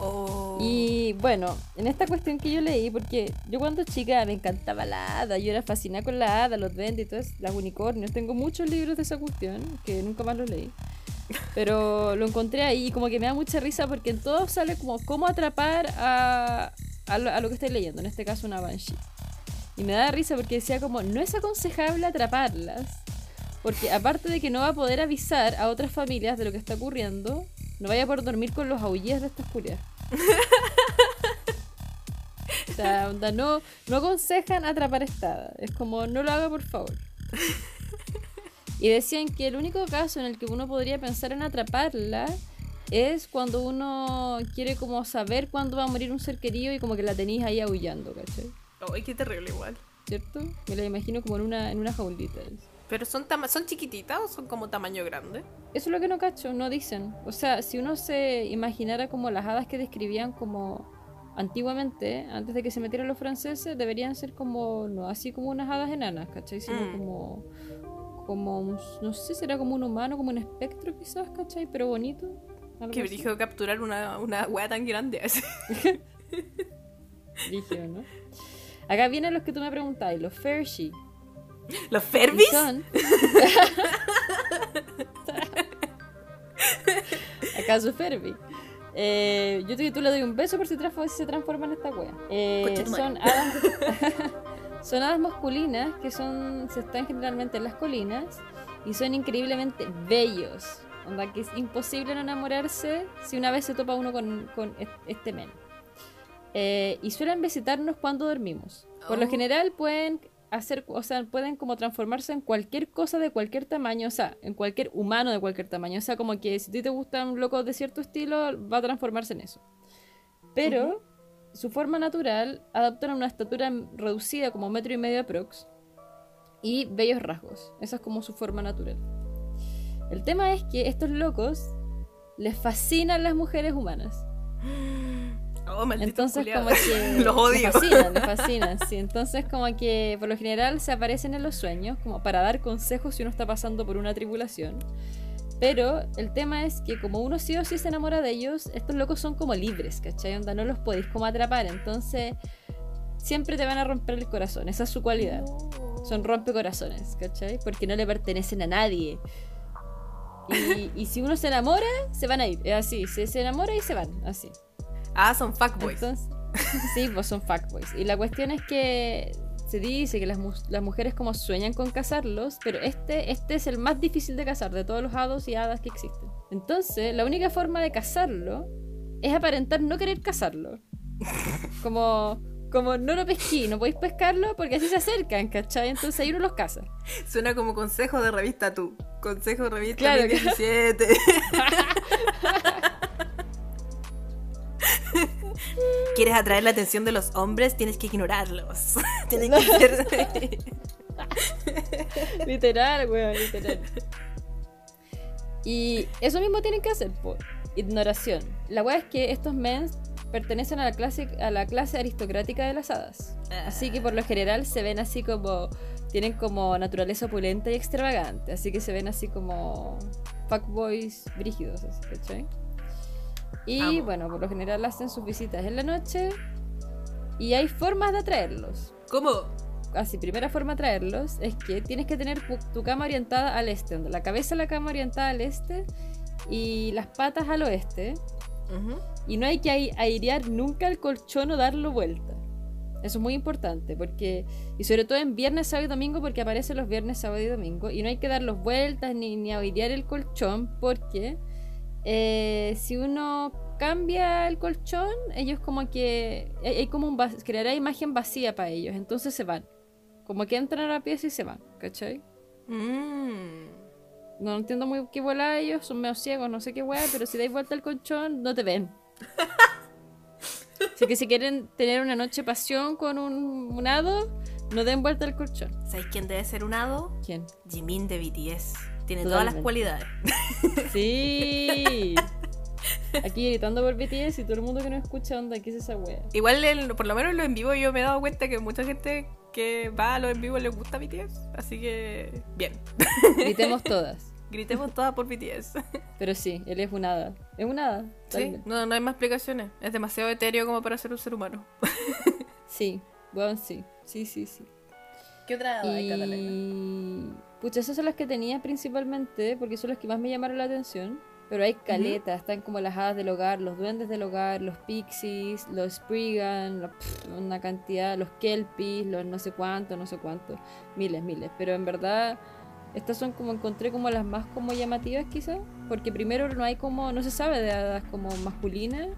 Oh. Y bueno, en esta cuestión que yo leí, porque yo cuando chica me encantaba la hada, yo era fascinada con la hada, los duendes y todas las unicornios. Tengo muchos libros de esa cuestión que nunca más los leí. Pero lo encontré ahí y como que me da mucha risa porque en todos sale como cómo atrapar a, a, lo, a lo que estoy leyendo, en este caso una banshee. Y me da risa porque decía como no es aconsejable atraparlas porque aparte de que no va a poder avisar a otras familias de lo que está ocurriendo, no vaya a poder dormir con los aullidos de estas culias. O sea, onda, no, no aconsejan atrapar esta hada. Es como, no lo haga por favor. Y decían que el único caso en el que uno podría pensar en atraparla es cuando uno quiere como saber cuándo va a morir un ser querido y como que la tenéis ahí aullando, ¿cachai? Ay, qué terrible igual. ¿Cierto? Me la imagino como en una, en una jaulita. Pero son, tama- son chiquititas o son como tamaño grande. Eso es lo que no cacho, no dicen. O sea, si uno se imaginara como las hadas que describían como antiguamente, antes de que se metieran los franceses, deberían ser como, no así como unas hadas enanas, ¿cachai? Sino Mm. como, como, un- no sé, será como un humano, como un espectro quizás, ¿cachai? Pero bonito. Que así. brígido capturar una, una wea tan grande así. Brígido, ¿no? Acá vienen los que tú me preguntabas, los Fershi. ¿Los Ferbis? son... ¿Acaso Ferbi? Eh, yo te, tú le doy un beso por si, se transforma en esta wea. Eh, son hadas son hadas masculinas que son se están generalmente en las colinas y son increíblemente bellos. Onda que es imposible no enamorarse si una vez se topa uno con, con est- este men. Eh, y suelen visitarnos cuando dormimos. Por lo Oh. general pueden hacer, o sea, pueden como transformarse en cualquier cosa de cualquier tamaño, o sea, en cualquier humano de cualquier tamaño. O sea, como que si a ti te gustan locos de cierto estilo, va a transformarse en eso. Pero su forma natural adoptan una estatura reducida como metro y medio aprox y bellos rasgos. Esa es como su forma natural. El tema es que estos locos les fascinan las mujeres humanas. Oh, Entonces como que Los odio. les fascinan, les fascinan, sí. Entonces como que por lo general se aparecen en los sueños como para dar consejos si uno está pasando por una tribulación. Pero el tema es que como uno sí o sí se enamora de ellos, estos locos son como libres, ¿cachai? Onda, no los podéis como atrapar, entonces siempre te van a romper el corazón, esa es su cualidad. Son rompecorazones, ¿cachai? Porque no le pertenecen a nadie. Y, y si uno se enamora, se van a ir. Es así, se, se enamora y se van, así. Ah, son fuckboys. Entonces, sí, pues son fuckboys. Y la cuestión es que se dice que las, mu- las mujeres como sueñan con casarlos, pero este, este es el más difícil de casar de todos los hados y hadas que existen. Entonces, la única forma de casarlo es aparentar no querer casarlo. Como, como no lo pesquí, no podéis pescarlo porque así se acercan, ¿cachai? Entonces ahí uno los casa. Suena como consejo de revista tú. Consejo de revista Claro, 2017. ¿Quieres atraer la atención de los hombres? Tienes que ignorarlos. Tienes que ser... literal, weón, literal. Y eso mismo tienen que hacer, po. Ignoración. La weá es que estos men pertenecen a la clase a la clase aristocrática de las hadas. Así que por lo general se ven así como tienen como naturaleza opulenta y extravagante, así que se ven así como fuckboys brígidos, ¿cachai? Y Amo. bueno, por lo general hacen sus visitas en la noche y hay formas de atraerlos ¿Cómo? así, primera forma de traerlos es que tienes que tener tu, cama orientada al este, donde la cabeza de la cama orientada al este y las patas al oeste. Y no hay que ai- airear nunca el colchón o darlo vuelta. Eso es muy importante, porque, y sobre todo en viernes, sábado y domingo, porque aparecen los viernes, sábado y domingo, y no hay que darlos vueltas ni, ni airear el colchón, porque eh, si uno cambia el colchón, ellos como que, hay, como un, creará imagen vacía para ellos, entonces se van. Como que entran a la pieza y se van, ¿cachai? Mm. No entiendo muy qué bola ellos, son medio ciegos, no sé qué weá, pero si dais vuelta al colchón, no te ven. Así que si quieren tener una noche pasión con un, un hado, no den vuelta al colchón. ¿Sabes quién debe ser un hado? ¿Quién? Jimin de BTS. Tiene todas las cualidades. Sí. Aquí gritando por BTS y todo el mundo que no escucha onda, ¿qué es esa wea? Igual, por lo menos en los en vivo, yo me he dado cuenta que mucha gente que va a los en vivo les gusta BTS. Así que, bien. Gritemos todas. Gritemos todas por BTS. Pero sí, él es un hada. Es un hada. Sí, no, no hay más explicaciones. Es demasiado etéreo como para ser un ser humano. Sí, bueno, sí. Sí, sí, sí. ¿Qué otra Y. Pucha, esas son las que tenía principalmente, porque son las que más me llamaron la atención. Pero hay caletas, están como las hadas del hogar, los duendes del hogar, los pixies, los Spriggan, los- pff, una cantidad, los kelpies, los no sé cuánto, no sé cuánto, miles, miles. Pero en verdad, estas son como encontré como las más como llamativas quizás, porque primero no hay como, no se sabe de hadas como masculinas.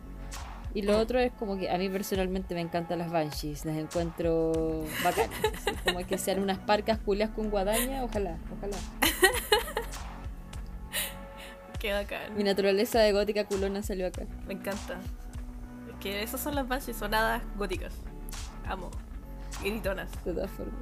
Y lo otro es como que a mí personalmente me encantan las banshees, las encuentro bacanas. así, como que sean unas parcas culias con guadaña, ojalá, ojalá. Qué bacán. Mi naturaleza de gótica culona salió acá. Me encanta. Es que esas son las banshees, son hadas góticas. Amo. Gritonas. De todas formas.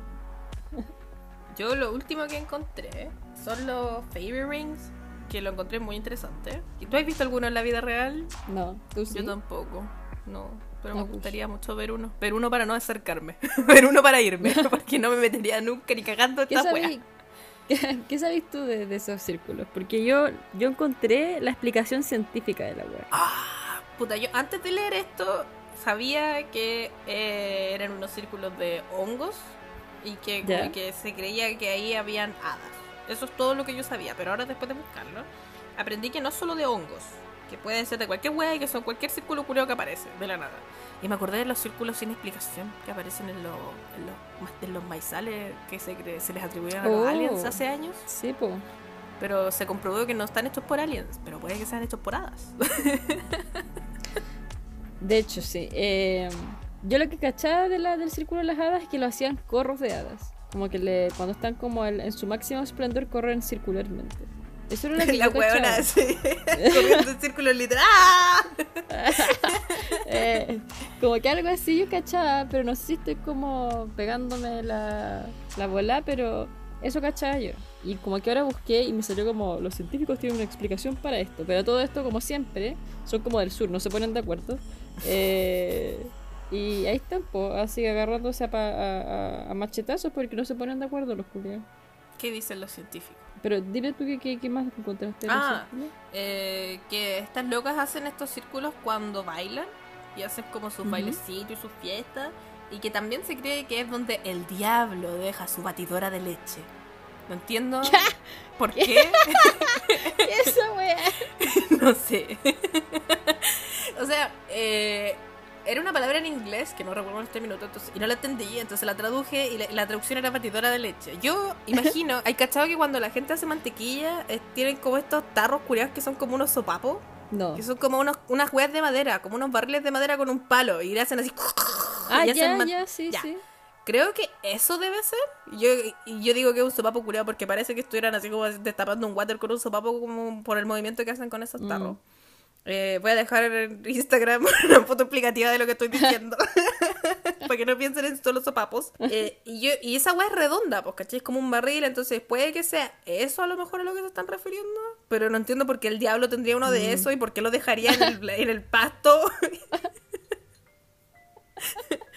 Yo lo último que encontré son los Fairy Rings, que lo encontré muy interesante. ¿Y tú has visto alguno en la vida real? No, tú sí. Yo tampoco. No, pero me pues. gustaría mucho ver uno. Ver uno para no acercarme. ver uno para irme. Porque no me metería nunca ni cagando ¿Qué esta ¿Qué, qué sabéis tú de, de esos círculos? Porque yo, yo encontré la explicación científica de la web. Ah, puta, yo antes de leer esto sabía que eh, eran unos círculos de hongos y que, que se creía que ahí habían hadas. Eso es todo lo que yo sabía, pero ahora después de buscarlo, aprendí que no solo de hongos, que pueden ser de cualquier hueá y que son cualquier círculo curioso que aparece, de la nada. Y me acordé de los círculos sin explicación que aparecen en, los en, los, en los maizales que se, se les atribuyeron a los Oh. aliens hace años, Sí, po. pero se comprobó que no están hechos por aliens, pero puede que sean hechos por hadas. De hecho, sí. Eh, yo lo que cachaba de la, del círculo de las hadas es que lo hacían corros de hadas. Como que le, cuando están como en, en su máximo esplendor corren circularmente. Eso era lo que la yo huevona así, corriendo en círculo literal. ¡Ah! Eh, como que algo así yo cachaba, pero no sé si estoy como pegándome la, la bola, pero eso cachaba yo. Y como que ahora busqué y me salió como los científicos tienen una explicación para esto, pero todo esto como siempre son como del sur, no se ponen de acuerdo. Eh, y ahí están, po, así agarrándose a, pa- a- a- machetazos porque no se ponen de acuerdo los culiados. ¿Qué dicen los científicos? Pero dime tú qué, qué, qué más encontraste. en Ah. Eh, que estas locas hacen estos círculos cuando bailan y hacen como sus Ujú. bailecitos y sus fiestas. Y que también se cree que es donde el diablo deja su batidora de leche. No entiendo por qué. Esa wea. no sé. o sea, eh, era una palabra en inglés que no recuerdo en este minuto entonces, y no la entendí, entonces la traduje y la, la traducción era batidora de leche. Yo imagino, hay cachado que cuando la gente hace mantequilla eh, tienen como estos tarros curiados que son como unos sopapos, No. que son como unos, unas hueas de madera, como unos barriles de madera con un palo y le hacen así. Ah, y hacen ya, ya, sí, ya. sí. Creo que eso debe ser. Yo, yo digo que es un sopapo curado porque parece que estuvieran así como destapando un water con un sopapo como por el movimiento que hacen con esos tarros. Eh, voy a dejar en Instagram una foto explicativa de lo que estoy diciendo. Para que no piensen en solo sopapos. Eh, y, yo, y esa weá es redonda, pues, ¿cachai? Es como un barril, entonces puede que sea eso a lo mejor a lo que se están refiriendo. Pero no entiendo por qué el diablo tendría uno de eso y por qué lo dejaría en el, en el pasto.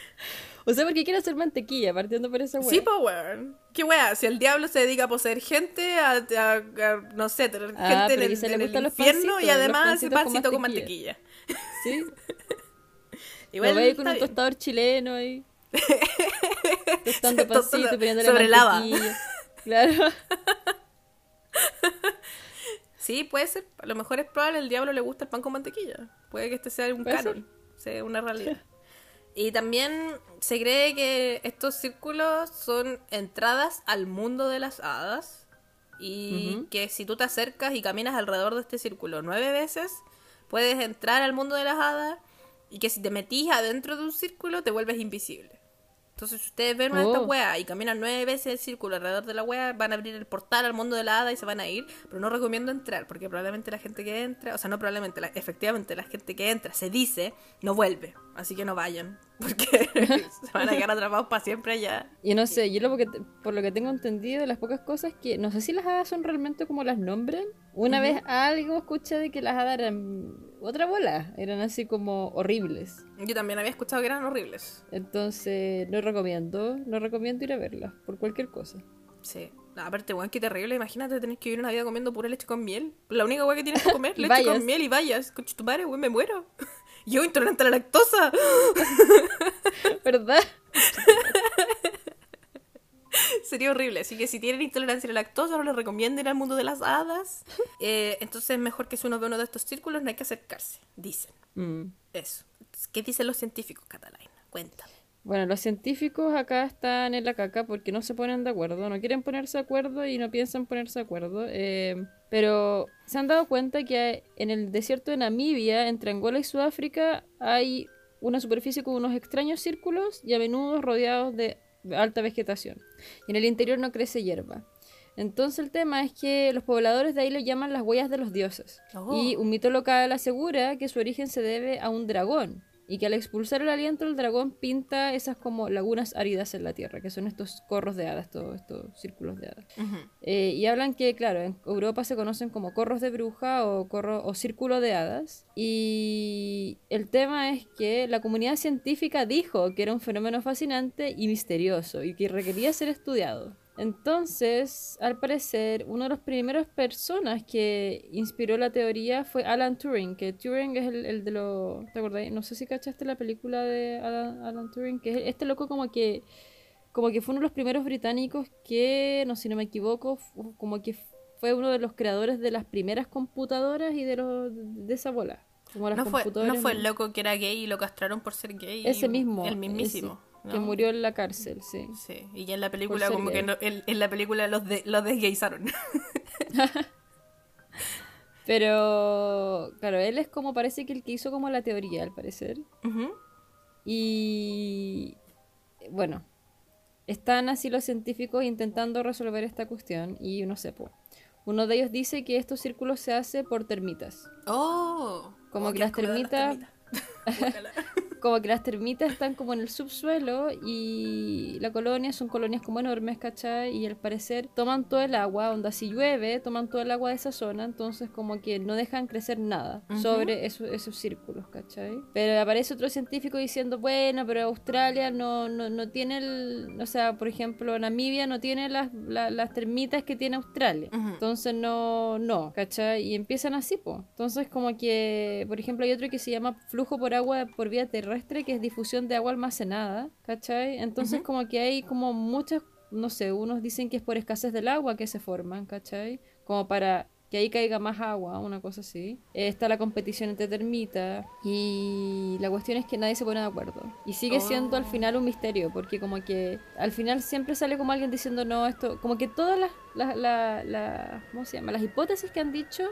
O sea, porque quiere hacer mantequilla, partiendo por esa wea. Sí, pues, weón. ¿Qué weá? Si el diablo se dedica a poseer gente, a, a- a, no sé, tener Ah, gente en el, en el infierno y además pancitos pancito con con mantequilla. Sí. Igual Lo veis con un bien. tostador chileno ahí. Tostando pancito, poniéndole sobre lava. Claro. Sí, puede ser. A lo mejor es probable el diablo le gusta el pan con mantequilla. Puede que este sea un canon, sea una realidad. Y también se cree que estos círculos son entradas al mundo de las hadas. Y que si tú te acercas y caminas alrededor de este círculo nueve veces, puedes entrar al mundo de las hadas. Y que si te metís adentro de un círculo, te vuelves invisible. Entonces, si ustedes ven una de estas Oh. weas y caminan nueve veces el círculo alrededor de la wea, van a abrir el portal al mundo de la hada y se van a ir. Pero no recomiendo entrar, porque probablemente la gente que entra, o sea, no probablemente, la- efectivamente la gente que entra, se dice, no vuelve. Así que no vayan, porque se van a quedar atrapados para siempre allá. Y no sé, yo lo que por lo que tengo entendido de las pocas cosas que no sé si las hadas son realmente como las nombran. Una vez algo escuché de que las hadas eran otra bola, eran así como horribles. Yo también había escuchado que eran horribles. Entonces, no recomiendo, no recomiendo ir a verlas por cualquier cosa. Sí. No, aparte, weón, qué terrible. Imagínate tener que vivir una vida comiendo pura leche con miel. La única weá que tienes que comer, leche con miel y vayas. Concha tu madre, weón, me muero. Yo intolerante a la lactosa. ¿Verdad? Sería horrible. Así que si tienen intolerancia a la lactosa, no les recomiendo ir al mundo de las hadas. Eh, entonces es mejor que si uno ve uno de estos círculos, no hay que acercarse. Dicen. Mm. Eso. ¿Qué dicen los científicos, Catalina? Cuéntame. Bueno, los científicos acá están en la caca porque no se ponen de acuerdo, no quieren ponerse de acuerdo y no piensan ponerse de acuerdo. eh, pero se han dado cuenta que en el desierto de Namibia, entre Angola y Sudáfrica, hay una superficie con unos extraños círculos y a menudo rodeados de alta vegetación. Y en el interior no crece hierba. Entonces el tema es que los pobladores de ahí lo llaman las huellas de los dioses. Oh. Y un mito local asegura que su origen se debe a un dragón. Y que al expulsar el aliento el dragón pinta esas como lagunas áridas en la tierra, que son estos corros de hadas, estos, estos círculos de hadas. Eh, y hablan que, claro, en Europa se conocen como corros de bruja o, corro, o círculo de hadas. Y el tema es que la comunidad científica dijo que era un fenómeno fascinante y misterioso y que requería ser estudiado. Entonces, al parecer, una de las primeras personas que inspiró la teoría fue Alan Turing, que Turing es el, el de los... ¿Te acordás? No sé si cachaste la película de Alan, Alan Turing, que es este loco como que como que fue uno de los primeros británicos que, no sé si no me equivoco, como que fue uno de los creadores de las primeras computadoras y de los de esa bola. Como las No fue, no fue el loco que era gay y lo castraron por ser gay. Ese mismo. El mismísimo. ese, Que murió en la cárcel, sí. Sí, y ya en la película, como que no- en, en la película los, de, los. Pero, claro, él es como parece que el que hizo como la teoría, al parecer. Y bueno, están así los científicos intentando resolver esta cuestión y no sé, po. Uno de ellos dice que estos círculos se hace por termitas. Oh. Como Oh, que las termitas-. como que las termitas están como en el subsuelo y la colonia son colonias como enormes, ¿cachai? Y al parecer toman todo el agua, onda si llueve, toman todo el agua de esa zona, entonces como que no dejan crecer nada Ujú. sobre eso- esos círculos, ¿cachai? Pero aparece otro científico diciendo, bueno, pero Australia no, no, no tiene el, o sea, por ejemplo, Namibia no tiene las, la- las termitas que tiene Australia. Ujú. Entonces no, no, ¿cachai? Y empiezan así, pues. Entonces como que, por ejemplo, hay otro que se llama flujo por agua por vía terrestre, que es difusión de agua almacenada, ¿cachai? Entonces Ujú. como que hay como muchas, no sé, unos dicen que es por escasez del agua que se forman, ¿cachai? Como para que ahí caiga más agua, una cosa así. Eh, está la competición entre termitas y la cuestión es que nadie se pone de acuerdo. Y sigue siendo al Oh. final un misterio, porque como que al final siempre sale como alguien diciendo no, esto, como que todas las, las, la- la- ¿cómo se llama? Las hipótesis que han dicho,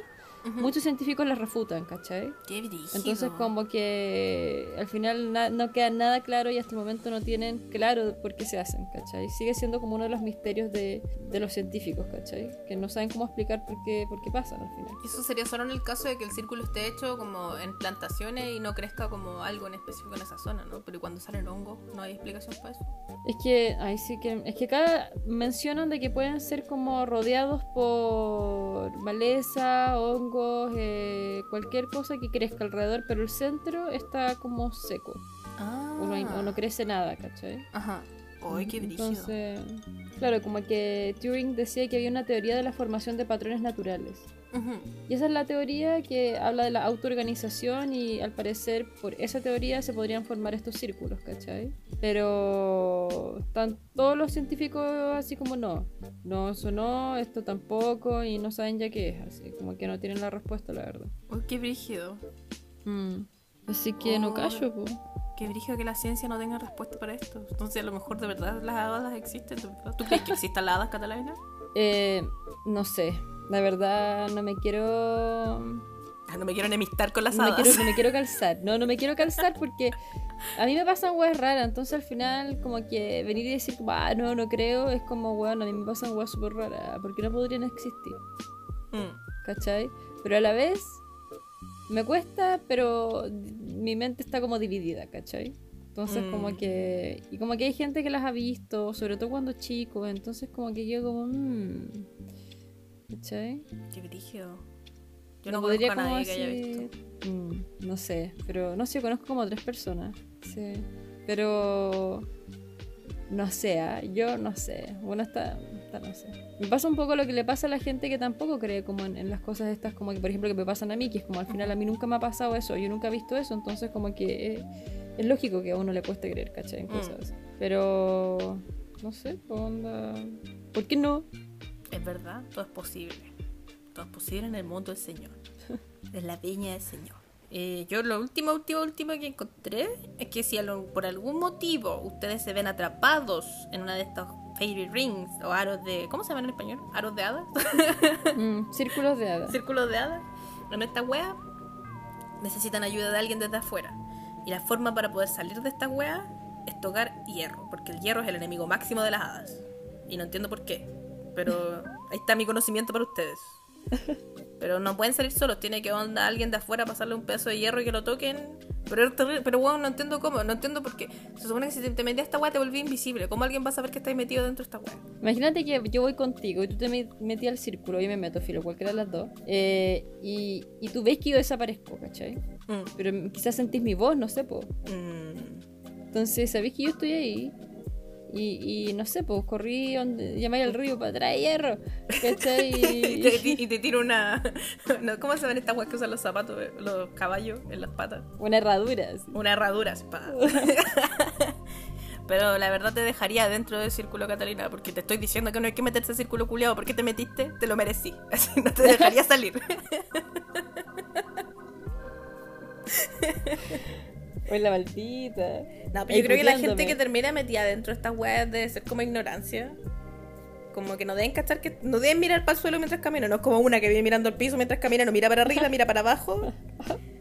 Ujú. muchos científicos las refutan, ¿cachai? Qué brígido. Entonces como que al final na- no queda nada claro y hasta el momento no tienen claro por qué se hacen, ¿cachai? Sigue siendo como uno de los misterios de, de los científicos, ¿cachai? Que no saben cómo explicar por qué, por qué pasan al final. Eso sería solo en el caso de que el círculo esté hecho como en plantaciones y no crezca como algo en específico en esa zona, ¿no? Pero ¿y cuando salen hongos, no hay explicación para eso. Es que, ahí sí que, es que acá mencionan de que pueden ser como rodeados por maleza, hongos, eh, cualquier cosa que crezca alrededor, pero el centro está como seco, Ah. o no, hay- o no crece nada, ¿cachai? Ajá. Ay, qué. Entonces, claro, como que Turing decía que había una teoría de la formación de patrones naturales. Ujú. Y esa es la teoría que habla de la autoorganización y al parecer por esa teoría se podrían formar estos círculos, ¿cachai? Pero están todos los científicos así como no, no, eso no, esto tampoco y no saben ya qué es, así como que no tienen la respuesta, la verdad. Ay, qué brígido. Mm. Así que no Oh. callo, po. Qué brígido que la ciencia no tenga respuesta para esto. Entonces, a lo mejor de verdad las hadas existen. ¿de verdad? ¿Tú crees que existan las hadas catalanas? Eh, no sé, la verdad no me quiero Ah, no me quiero enemistar con las no me, quiero, no me quiero calzar. No, no me quiero calzar porque a mí me pasan weas raras. Entonces al final, como que venir y decir, ah, no, no creo, es como, weón, a mí me pasan weas súper raras. Porque no podrían existir, Mm. ¿cachai? Pero a la vez me cuesta, pero mi mente está como dividida, ¿cachai? Entonces Mm. como que... Y como que hay gente que las ha visto, sobre todo cuando chico. Entonces como que yo como... mmm, ¿Cachai? Qué brígido. Yo no no, podría como nadie que haya así- visto. Mm, no sé, pero no sé, conozco como a tres personas. Sí. Pero no sé, ah, yo no sé. Bueno, está, está no sé. Me pasa un poco lo que le pasa a la gente que tampoco cree como en, en las cosas estas, como que por ejemplo que me pasan a mí, que es como al final a mí nunca me ha pasado eso, yo nunca he visto eso, entonces como que eh, es lógico que a uno le cueste creer, ¿cachai? En Mm. cosas así. Pero no sé, onda. ¿Por qué no? Es verdad, todo es posible. Todo es posible en el mundo del Señor. En la viña del Señor. Eh, yo lo último, último, último que encontré es que si lo- por algún motivo ustedes se ven atrapados en una de estas fairy rings o aros de... ¿Cómo se llaman en español? ¿Aros de hadas? Mm, círculos de hadas. círculos de hadas en esta wea necesitan ayuda de alguien desde afuera. Y la forma para poder salir de esta wea es tocar hierro, porque el hierro es el enemigo máximo de las hadas. Y no entiendo por qué, pero ahí está mi conocimiento para ustedes. Pero no pueden salir solos, tiene que onda alguien de afuera pasarle un pedazo de hierro y que lo toquen. Pero, pero bueno, no entiendo cómo, no entiendo por qué. Se supone que si te, metías a esta wea te volví invisible. ¿Cómo alguien va a saber que estás metido dentro de esta wea? Imagínate que yo voy contigo y tú te me- metí al círculo y me meto, filo, cualquiera de las dos. eh, y, y tú ves que yo desaparezco, ¿cachai? Mm, Pero quizás sentís mi voz, no sé, po. mm. Entonces, sabéis que yo estoy ahí. Y, y no sé, pues corrí, donde, llamé al río para traer hierro, ¿cachai? y, te, Y, te tiro una. no, ¿Cómo se ven estas weas que usan los zapatos, eh, los caballos en las patas? una herradura. así. Una herradura, pa. Pero la verdad te dejaría dentro del círculo, Catalina, porque te estoy diciendo que no hay que meterse al círculo culiado. ¿Por qué te metiste? Te lo merecí. Así no te dejaría salir. Oye, la maldita. No, pero yo creo que la gente que termina metida dentro de estas weas debe ser como ignorancia. Como que no deben cachar que. No deben mirar para el suelo mientras caminan. No es como una que viene mirando al piso mientras camina, no mira para arriba, mira para abajo.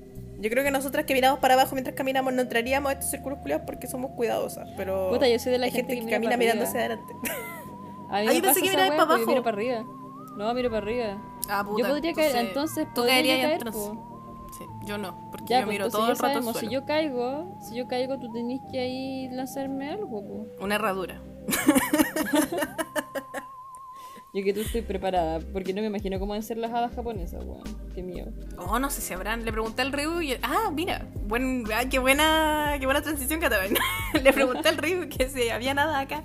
Yo creo que nosotras que miramos para abajo mientras caminamos no entraríamos a estos círculos culiados porque somos cuidadosas. Pero. Puta, yo soy de la hay gente gente que que, mira camina mirando hacia adelante. A mí me pensé que wea, para yo miro abajo. para arriba. No, miro para arriba. Ah, yo podría caer, entonces tú podría caer, entonces. po. Sí, yo no, Ya, yo pues, miro todo el rato sabemos, si suelo. yo caigo, si yo caigo, tú tenés que ahí lanzarme algo, po. Una herradura. Yo que tú estoy preparada, porque no me imagino cómo van a ser las hadas japonesas, weón. Qué miedo. Oh, no sé si habrán. Le pregunté al Ryu y. Ah, mira. Buen... ah, qué buena qué buena transición, Cataben. Le pregunté al Ryu que si había nada acá.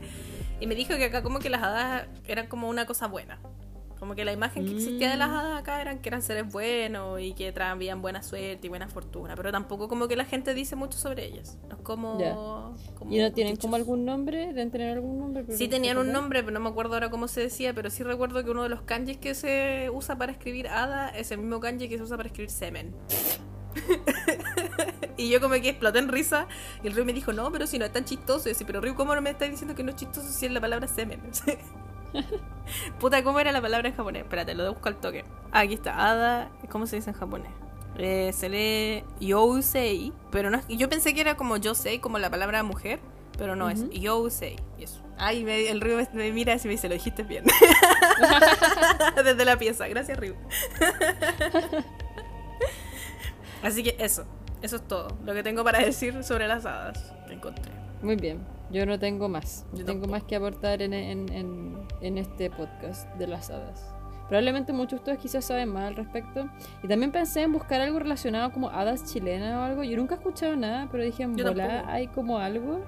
Y me dijo que acá como que las hadas eran como una cosa buena. Como que la imagen que existía de las hadas acá eran que eran seres buenos y que traían buena suerte y buena fortuna. Pero tampoco como que la gente dice mucho sobre ellas. No es como. Como ¿Y no tienen dichos. como algún nombre? ¿Deben tener algún nombre? pero Sí no tenían un nombre, pero no me acuerdo ahora cómo se decía, pero sí recuerdo que uno de los kanjis que se usa para escribir hada es el mismo kanji que se usa para escribir semen. y yo como que exploté en risa y el Ryu me dijo, no, pero si no es tan chistoso. Y yo decía, pero Ryu, ¿cómo no me estás diciendo que no es chistoso si es la palabra semen? Puta, ¿cómo era la palabra en japonés? Espérate, lo busco al toque. Ah, aquí está, hada, ¿cómo se dice en japonés? Eh, se lee Yousei, pero no es, yo pensé que era como Yosei, como la palabra mujer, pero no, es Yousei, y eso. Ay, me- el Ryu me, me mira y me dice, lo dijiste bien. Desde la pieza, gracias Ryu. Así que eso, eso es todo, lo que tengo para decir sobre las hadas que encontré. Muy bien. Yo no tengo más. Yo Yo tengo más que aportar en, en, en, en este podcast de las hadas. Probablemente muchos de ustedes quizás saben más al respecto. Y también pensé en buscar algo relacionado como hadas chilenas o algo. Yo nunca he escuchado nada, pero dije tampoco. hay como algo.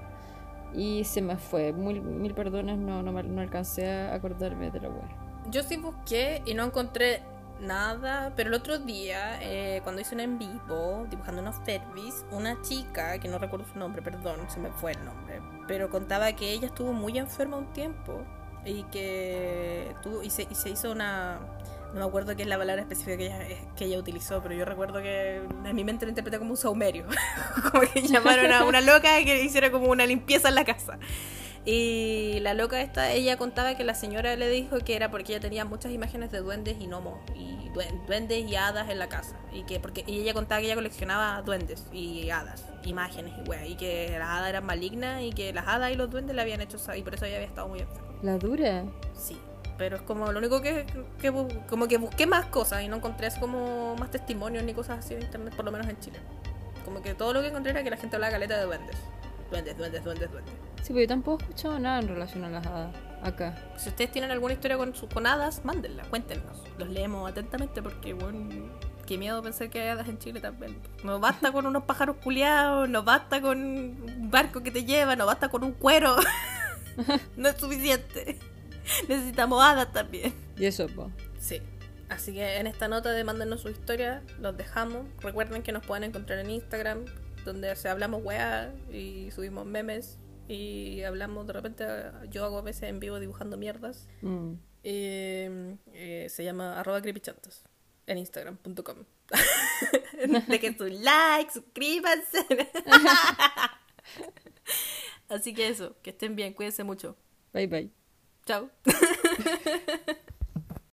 Y se me fue. Mil, mil perdones, no, no, no alcancé a acordarme de la web. Yo sí busqué y no encontré nada, pero el otro día, eh, cuando hice un en vivo, dibujando unos Fervis, una chica, que no recuerdo su nombre, perdón, se me fue el nombre, pero contaba que ella estuvo muy enferma un tiempo y que tuvo, y, se, y se hizo una... No me acuerdo qué es la palabra específica que ella, que ella utilizó, pero yo recuerdo que en mi mente lo interpreté como un saumerio. como que llamaron a una loca que hiciera como una limpieza en la casa. Y la loca esta, ella contaba que la señora le dijo que era porque ella tenía muchas imágenes de duendes y gnomos, y duen- duendes y hadas en la casa. Y que porque y ella contaba que ella coleccionaba duendes y hadas, imágenes y wea, y que las hadas eran malignas y que las hadas y los duendes le habían hecho y por eso ella había estado muy enferma. La dura. Sí, pero es como lo único que, que como que busqué más cosas y no encontré así como más testimonios ni cosas así en internet, por lo menos en Chile. Como que todo lo que encontré era que la gente hablaba caleta de duendes. Duendes, duendes, duendes, duendes. Sí, porque yo tampoco he escuchado nada en relación a las hadas. Acá. Si ustedes tienen alguna historia con, su- con hadas, mándenla, cuéntenos. Los leemos atentamente porque, bueno, qué miedo pensar que hay hadas en Chile también. No basta con unos pájaros culiados, no basta con un barco que te lleva, no basta con un cuero. no es suficiente. Necesitamos hadas también. Y eso, po. Sí. Así que en esta nota de mándenos su historia, los dejamos. Recuerden que nos pueden encontrar en Instagram, donde se hablamos weá y subimos memes. Y hablamos de repente, yo hago a veces en vivo dibujando mierdas. Mm. Eh, eh, se llama arroba creepychantas en instagram.com. Dejen su like, suscríbanse. Así que eso, que estén bien, cuídense mucho. Bye bye. Chao.